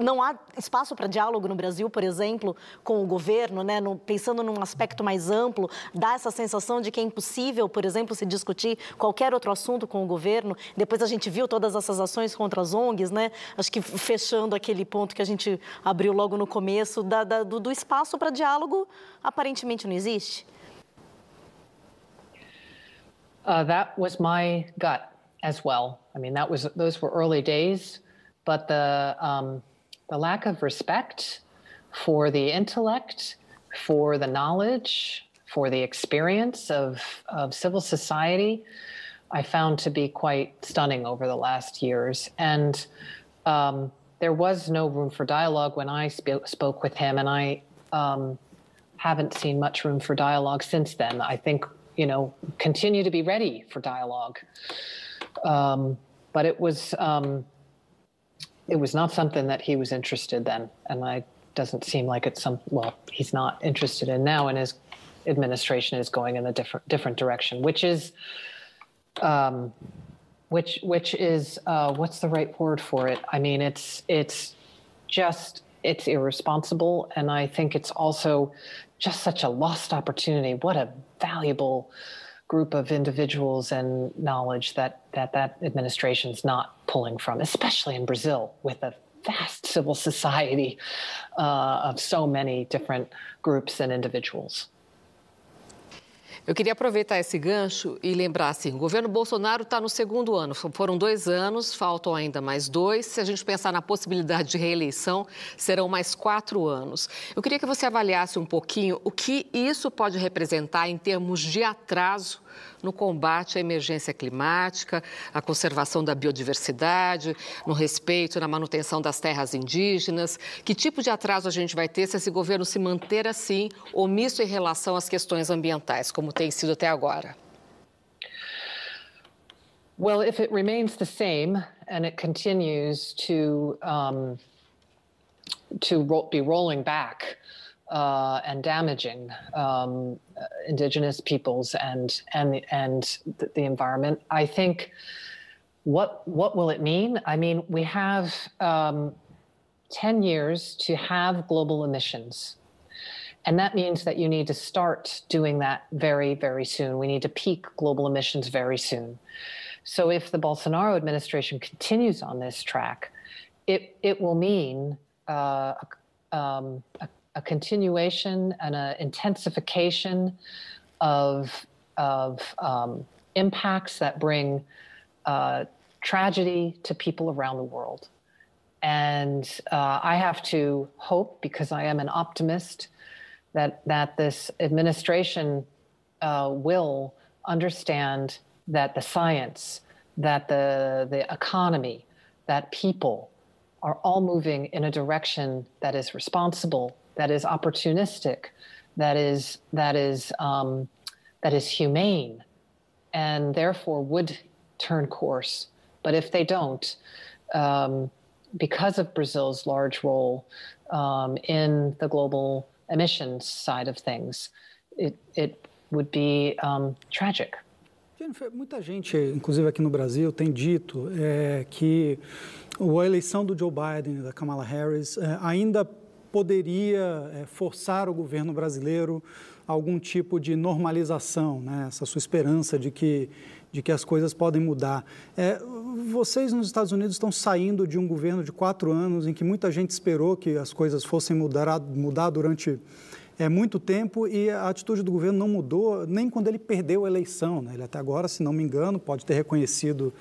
Speaker 7: não há espaço para diálogo no Brasil, por exemplo, com o governo, né? No, pensando num aspecto mais amplo, dá essa sensação de que é impossível, por exemplo, se discutir qualquer outro assunto com o governo. Depois a gente viu todas essas ações contra as ONGs, né? Acho que fechando aquele ponto que a gente abriu logo no começo, da, da, do, do espaço para diálogo aparentemente não existe.
Speaker 3: Uh, that was my gut as well. I mean, that was those were early days, but the um, the lack of respect for the intellect, for the knowledge, for the experience of, of civil society, I found to be quite stunning over the last years. And um, there was no room for dialogue when I sp- spoke with him, and I um, haven't seen much room for dialogue since then. I think, you know, continue to be ready for dialogue. Um, but it was um, it was not something that he was interested then, and I doesn't seem like it's some. Well, he's not interested in now, and his administration is going in a different different direction, which is, um, which which is uh, what's the right word for it? I mean, it's it's just it's irresponsible, and I think it's also just such a lost opportunity. What a valuable group of individuals and knowledge that that, that administration's not pulling from, especially in Brazil with a vast civil society uh, of so many different groups and individuals.
Speaker 6: Eu queria aproveitar esse gancho e lembrar assim: o governo Bolsonaro está no segundo ano. Foram dois anos, faltam ainda mais dois. Se a gente pensar na possibilidade de reeleição, serão mais quatro anos. Eu queria que você avaliasse um pouquinho o que isso pode representar em termos de atraso no combate à emergência climática, à conservação da biodiversidade, no respeito, na manutenção das terras indígenas? Que tipo de atraso a gente vai ter se esse governo se manter assim, omisso em relação às questões ambientais, como tem sido até agora?
Speaker 3: Well, if it remains the same and it continues to um, to be rolling back uh, and damaging um, indigenous peoples and and and the, the, environment. I think what what will it mean? I mean, we have um, ten years to have global emissions. And that means that you need to start doing that very, very soon. We need to peak global emissions very soon. So if the Bolsonaro administration continues on this track, it, it will mean uh, um, a a continuation and an intensification of, of um, impacts that bring uh, tragedy to people around the world. And uh, I have to hope, because I am an optimist, that, that this administration uh, will understand that the science, that the, the economy, that people are all moving in a direction that is responsible that is opportunistic, that is that is um, that is humane, and therefore would turn course. But if they don't, um, because of Brazil's large role um, in the global emissions side of things, it it would be um, tragic.
Speaker 5: Jennifer, muita gente, inclusive aqui no Brasil, tem dito é, que a eleição do Joe Biden e da Kamala Harris é, ainda poderia é, forçar o governo brasileiro a algum tipo de normalização, né? essa sua esperança de que, de que as coisas podem mudar. É, vocês nos Estados Unidos estão saindo de um governo de quatro anos em que muita gente esperou que as coisas fossem mudar, mudar durante é, muito tempo e a atitude do governo não mudou nem quando ele perdeu a eleição. Né? Ele até agora, se não me engano, pode ter reconhecido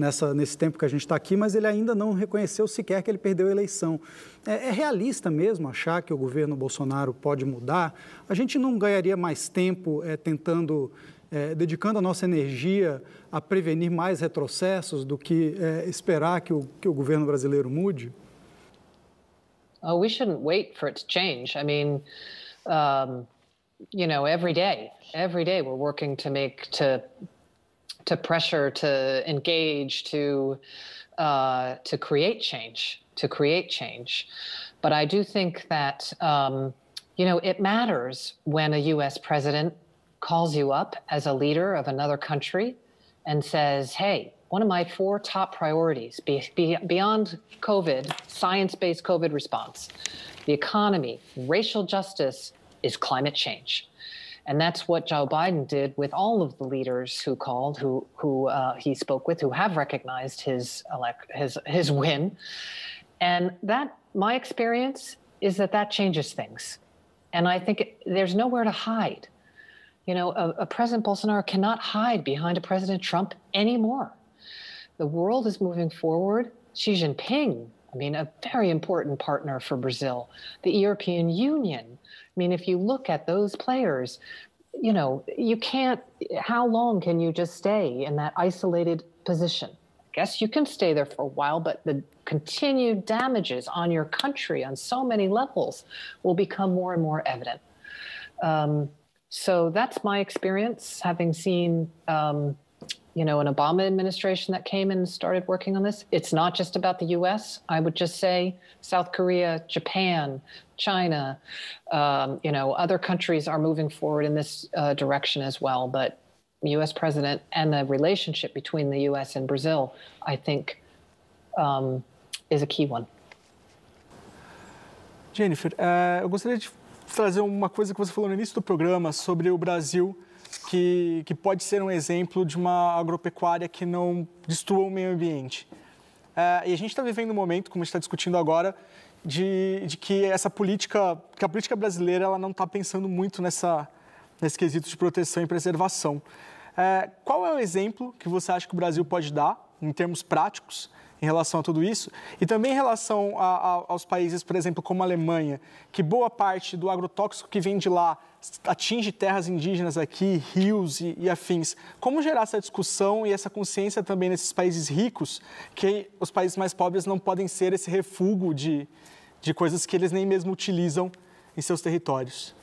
Speaker 5: nessa, nesse tempo que a gente está aqui, mas ele ainda não reconheceu sequer que ele perdeu a eleição. É, é, realista mesmo achar que o governo Bolsonaro pode mudar? A gente não ganharia mais tempo é, tentando, é, dedicando a nossa energia a prevenir mais retrocessos do que é, esperar que o, que o governo brasileiro mude?
Speaker 3: Oh, we shouldn't wait for it to change. I mean, um, you know, every day, every day we're working to make to to pressure, to engage, to uh, to create change, to create change. But I do think that um, you know it matters when a U.S. president calls you up as a leader of another country and says, "Hey." One of my four top priorities be, be, beyond COVID, science based COVID response, the economy, racial justice is climate change. And that's what Joe Biden did with all of the leaders who called, who who uh, he spoke with, who have recognized his elect, his his win. And that my experience is that that changes things. And I think it, there's nowhere to hide. You know, a, a President Bolsonaro cannot hide behind a President Trump anymore. The world is moving forward. Xi Jinping, I mean, a very important partner for Brazil, the European Union, I mean, if you look at those players, you know, you can't, how long can you just stay in that isolated position? I guess you can stay there for a while, but the continued damages on your country on so many levels will become more and more evident. Um, so that's my experience, having seen um, you know, an Obama administration that came and started working on this. It's not just about the U.S. I would just say South Korea, Japan, China, um, you know, other countries are moving forward in this uh, direction as well. But U.S. president and the relationship between the U.S. and Brazil, I think, um, is a key one.
Speaker 4: Jennifer, uh, eu gostaria de trazer uma coisa que você falou no início do programa sobre o Brasil que, que pode ser um exemplo de uma agropecuária que não destrua o meio ambiente. É, e a gente está vivendo um momento, como a gente está discutindo agora, de, de, que essa política, que a política brasileira ela não está pensando muito nessa, nesse quesito de proteção e preservação. É, qual é o exemplo que você acha que o Brasil pode dar, em termos práticos, em relação a tudo isso? E também em relação a, a, aos países, por exemplo, como a Alemanha, que boa parte do agrotóxico que vem de lá atinge terras indígenas aqui, rios e, e, afins. Como gerar essa discussão e essa consciência também nesses países ricos, que os países mais pobres não podem ser esse refúgio de, de coisas que eles nem mesmo utilizam em seus territórios?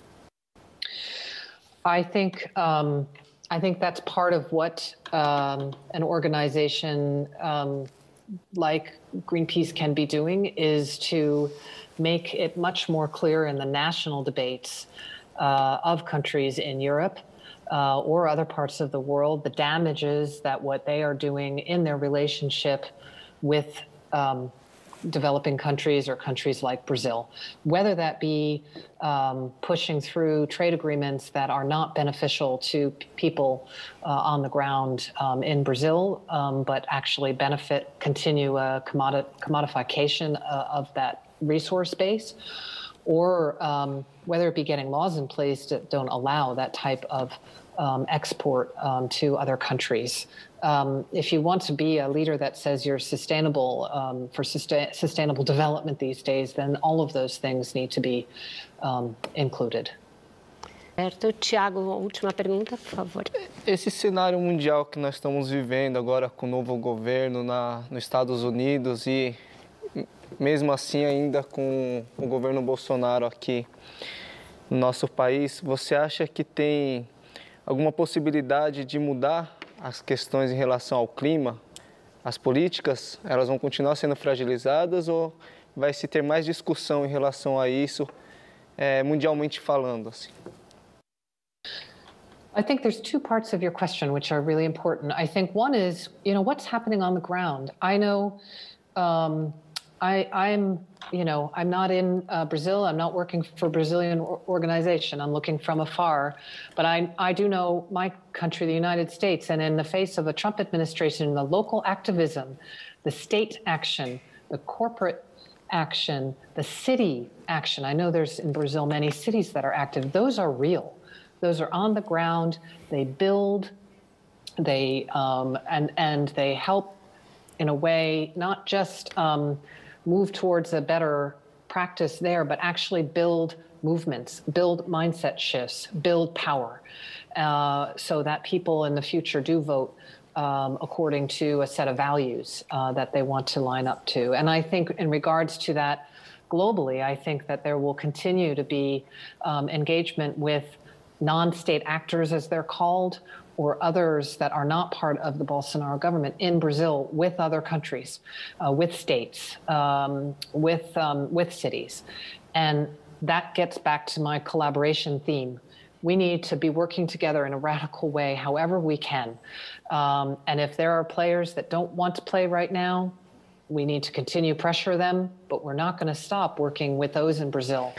Speaker 3: I think um, I think that's part of what um, an organization um, like Greenpeace can be doing is to make it much more clear in the national debates uh, of countries in Europe uh, or other parts of the world the damages that what they are doing in their relationship with um, developing countries or countries like Brazil, whether that be um, pushing through trade agreements that are not beneficial to people uh, on the ground um, in Brazil, um, but actually benefit, continue a commodi- commodification uh, of that resource base, or um, whether it be getting laws in place that don't allow that type of um, export um, to other countries. Um, if you want to be a leader that says you're sustainable um, for sustain, sustainable development these days, then all of those things need to be um, included.
Speaker 1: Certo. Tiago, última pergunta, por favor.
Speaker 8: Esse cenário mundial que nós estamos vivendo agora com o novo governo na, nos Estados Unidos e mesmo assim ainda com o governo Bolsonaro aqui no nosso país, você acha que tem alguma possibilidade de mudar as questões em relação ao clima? As políticas, elas vão continuar sendo fragilizadas ou vai se ter mais discussão em relação a isso, é, mundialmente falando? Assim?
Speaker 3: I think there's two parts of your question which are really important. I think one is, you know, what's happening on the ground. I know um, I, I'm, you know, I'm not in uh, Brazil. I'm not working for Brazilian organization. I'm looking from afar. But I, I do know my country, the United States, and in the face of a Trump administration, the local activism, the state action, the corporate action, the city action. I know there's in Brazil many cities that are active. Those are real. Those are on the ground. They build. They um, and and they help in a way not just um, move towards a better practice there, but actually build movements, build mindset shifts, build power, uh, so that people in the future do vote um, according to a set of values uh, that they want to line up to. And I think, in regards to that globally, I think that there will continue to be um, engagement with non state actors, as they're called, or others that are not part of the Bolsonaro government in Brazil with other countries, uh, with states, um, with, um, with cities. And that gets back to my collaboration theme. We need to be working together in a radical way, however we can. Um, and if there are players that don't want to play right now, we need to continue pressure them, but we're not going to stop working with those in Brazil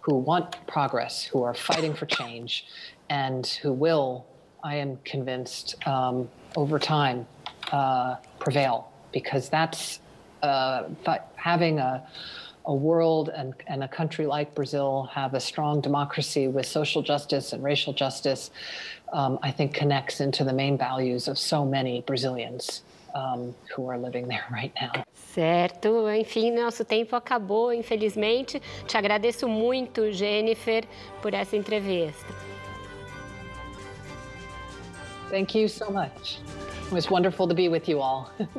Speaker 3: who want progress, who are fighting for change, and who will I am convinced, um, over time uh, prevail because that's uh, having a, a world and, and a country like Brazil have a strong democracy with social justice and racial justice, um, I think connects into the main values of so many Brazilians. Um, who are living there right now.
Speaker 1: Certo, enfim, nosso tempo acabou, infelizmente. Te agradeço muito, Jennifer, por essa entrevista.
Speaker 3: Thank you so much. It was wonderful to be with you all.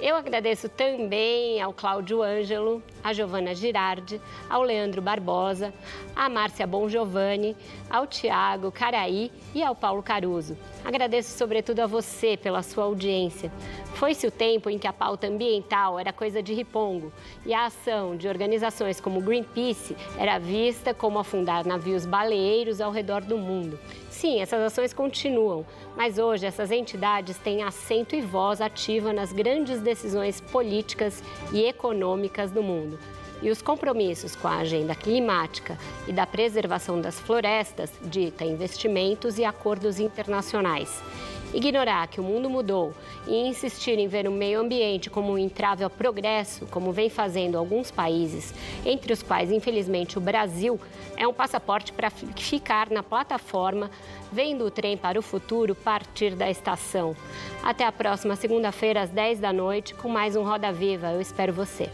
Speaker 1: Eu agradeço também ao Cláudio Ângelo, a Giovana Girardi, ao Leandro Barbosa, à Márcia Bongiovanni, ao Tiago Caraí e ao Paulo Caruso. Agradeço sobretudo a você pela sua audiência. Foi-se o tempo em que a pauta ambiental era coisa de ripongo e a ação de organizações como Greenpeace era vista como afundar navios baleeiros ao redor do mundo. Sim, essas ações continuam, mas hoje essas entidades têm assento e voz ativa nas grandes decisões políticas e econômicas do mundo. E os compromissos com a agenda climática e da preservação das florestas dita investimentos e acordos internacionais. Ignorar que o mundo mudou e insistir em ver o meio ambiente como um entrave ao progresso, como vem fazendo alguns países, entre os quais, infelizmente, o Brasil, é um passaporte para ficar na plataforma, vendo o trem para o futuro partir da estação. Até a próxima segunda-feira, às 10 da noite, com mais um Roda Viva. Eu espero você.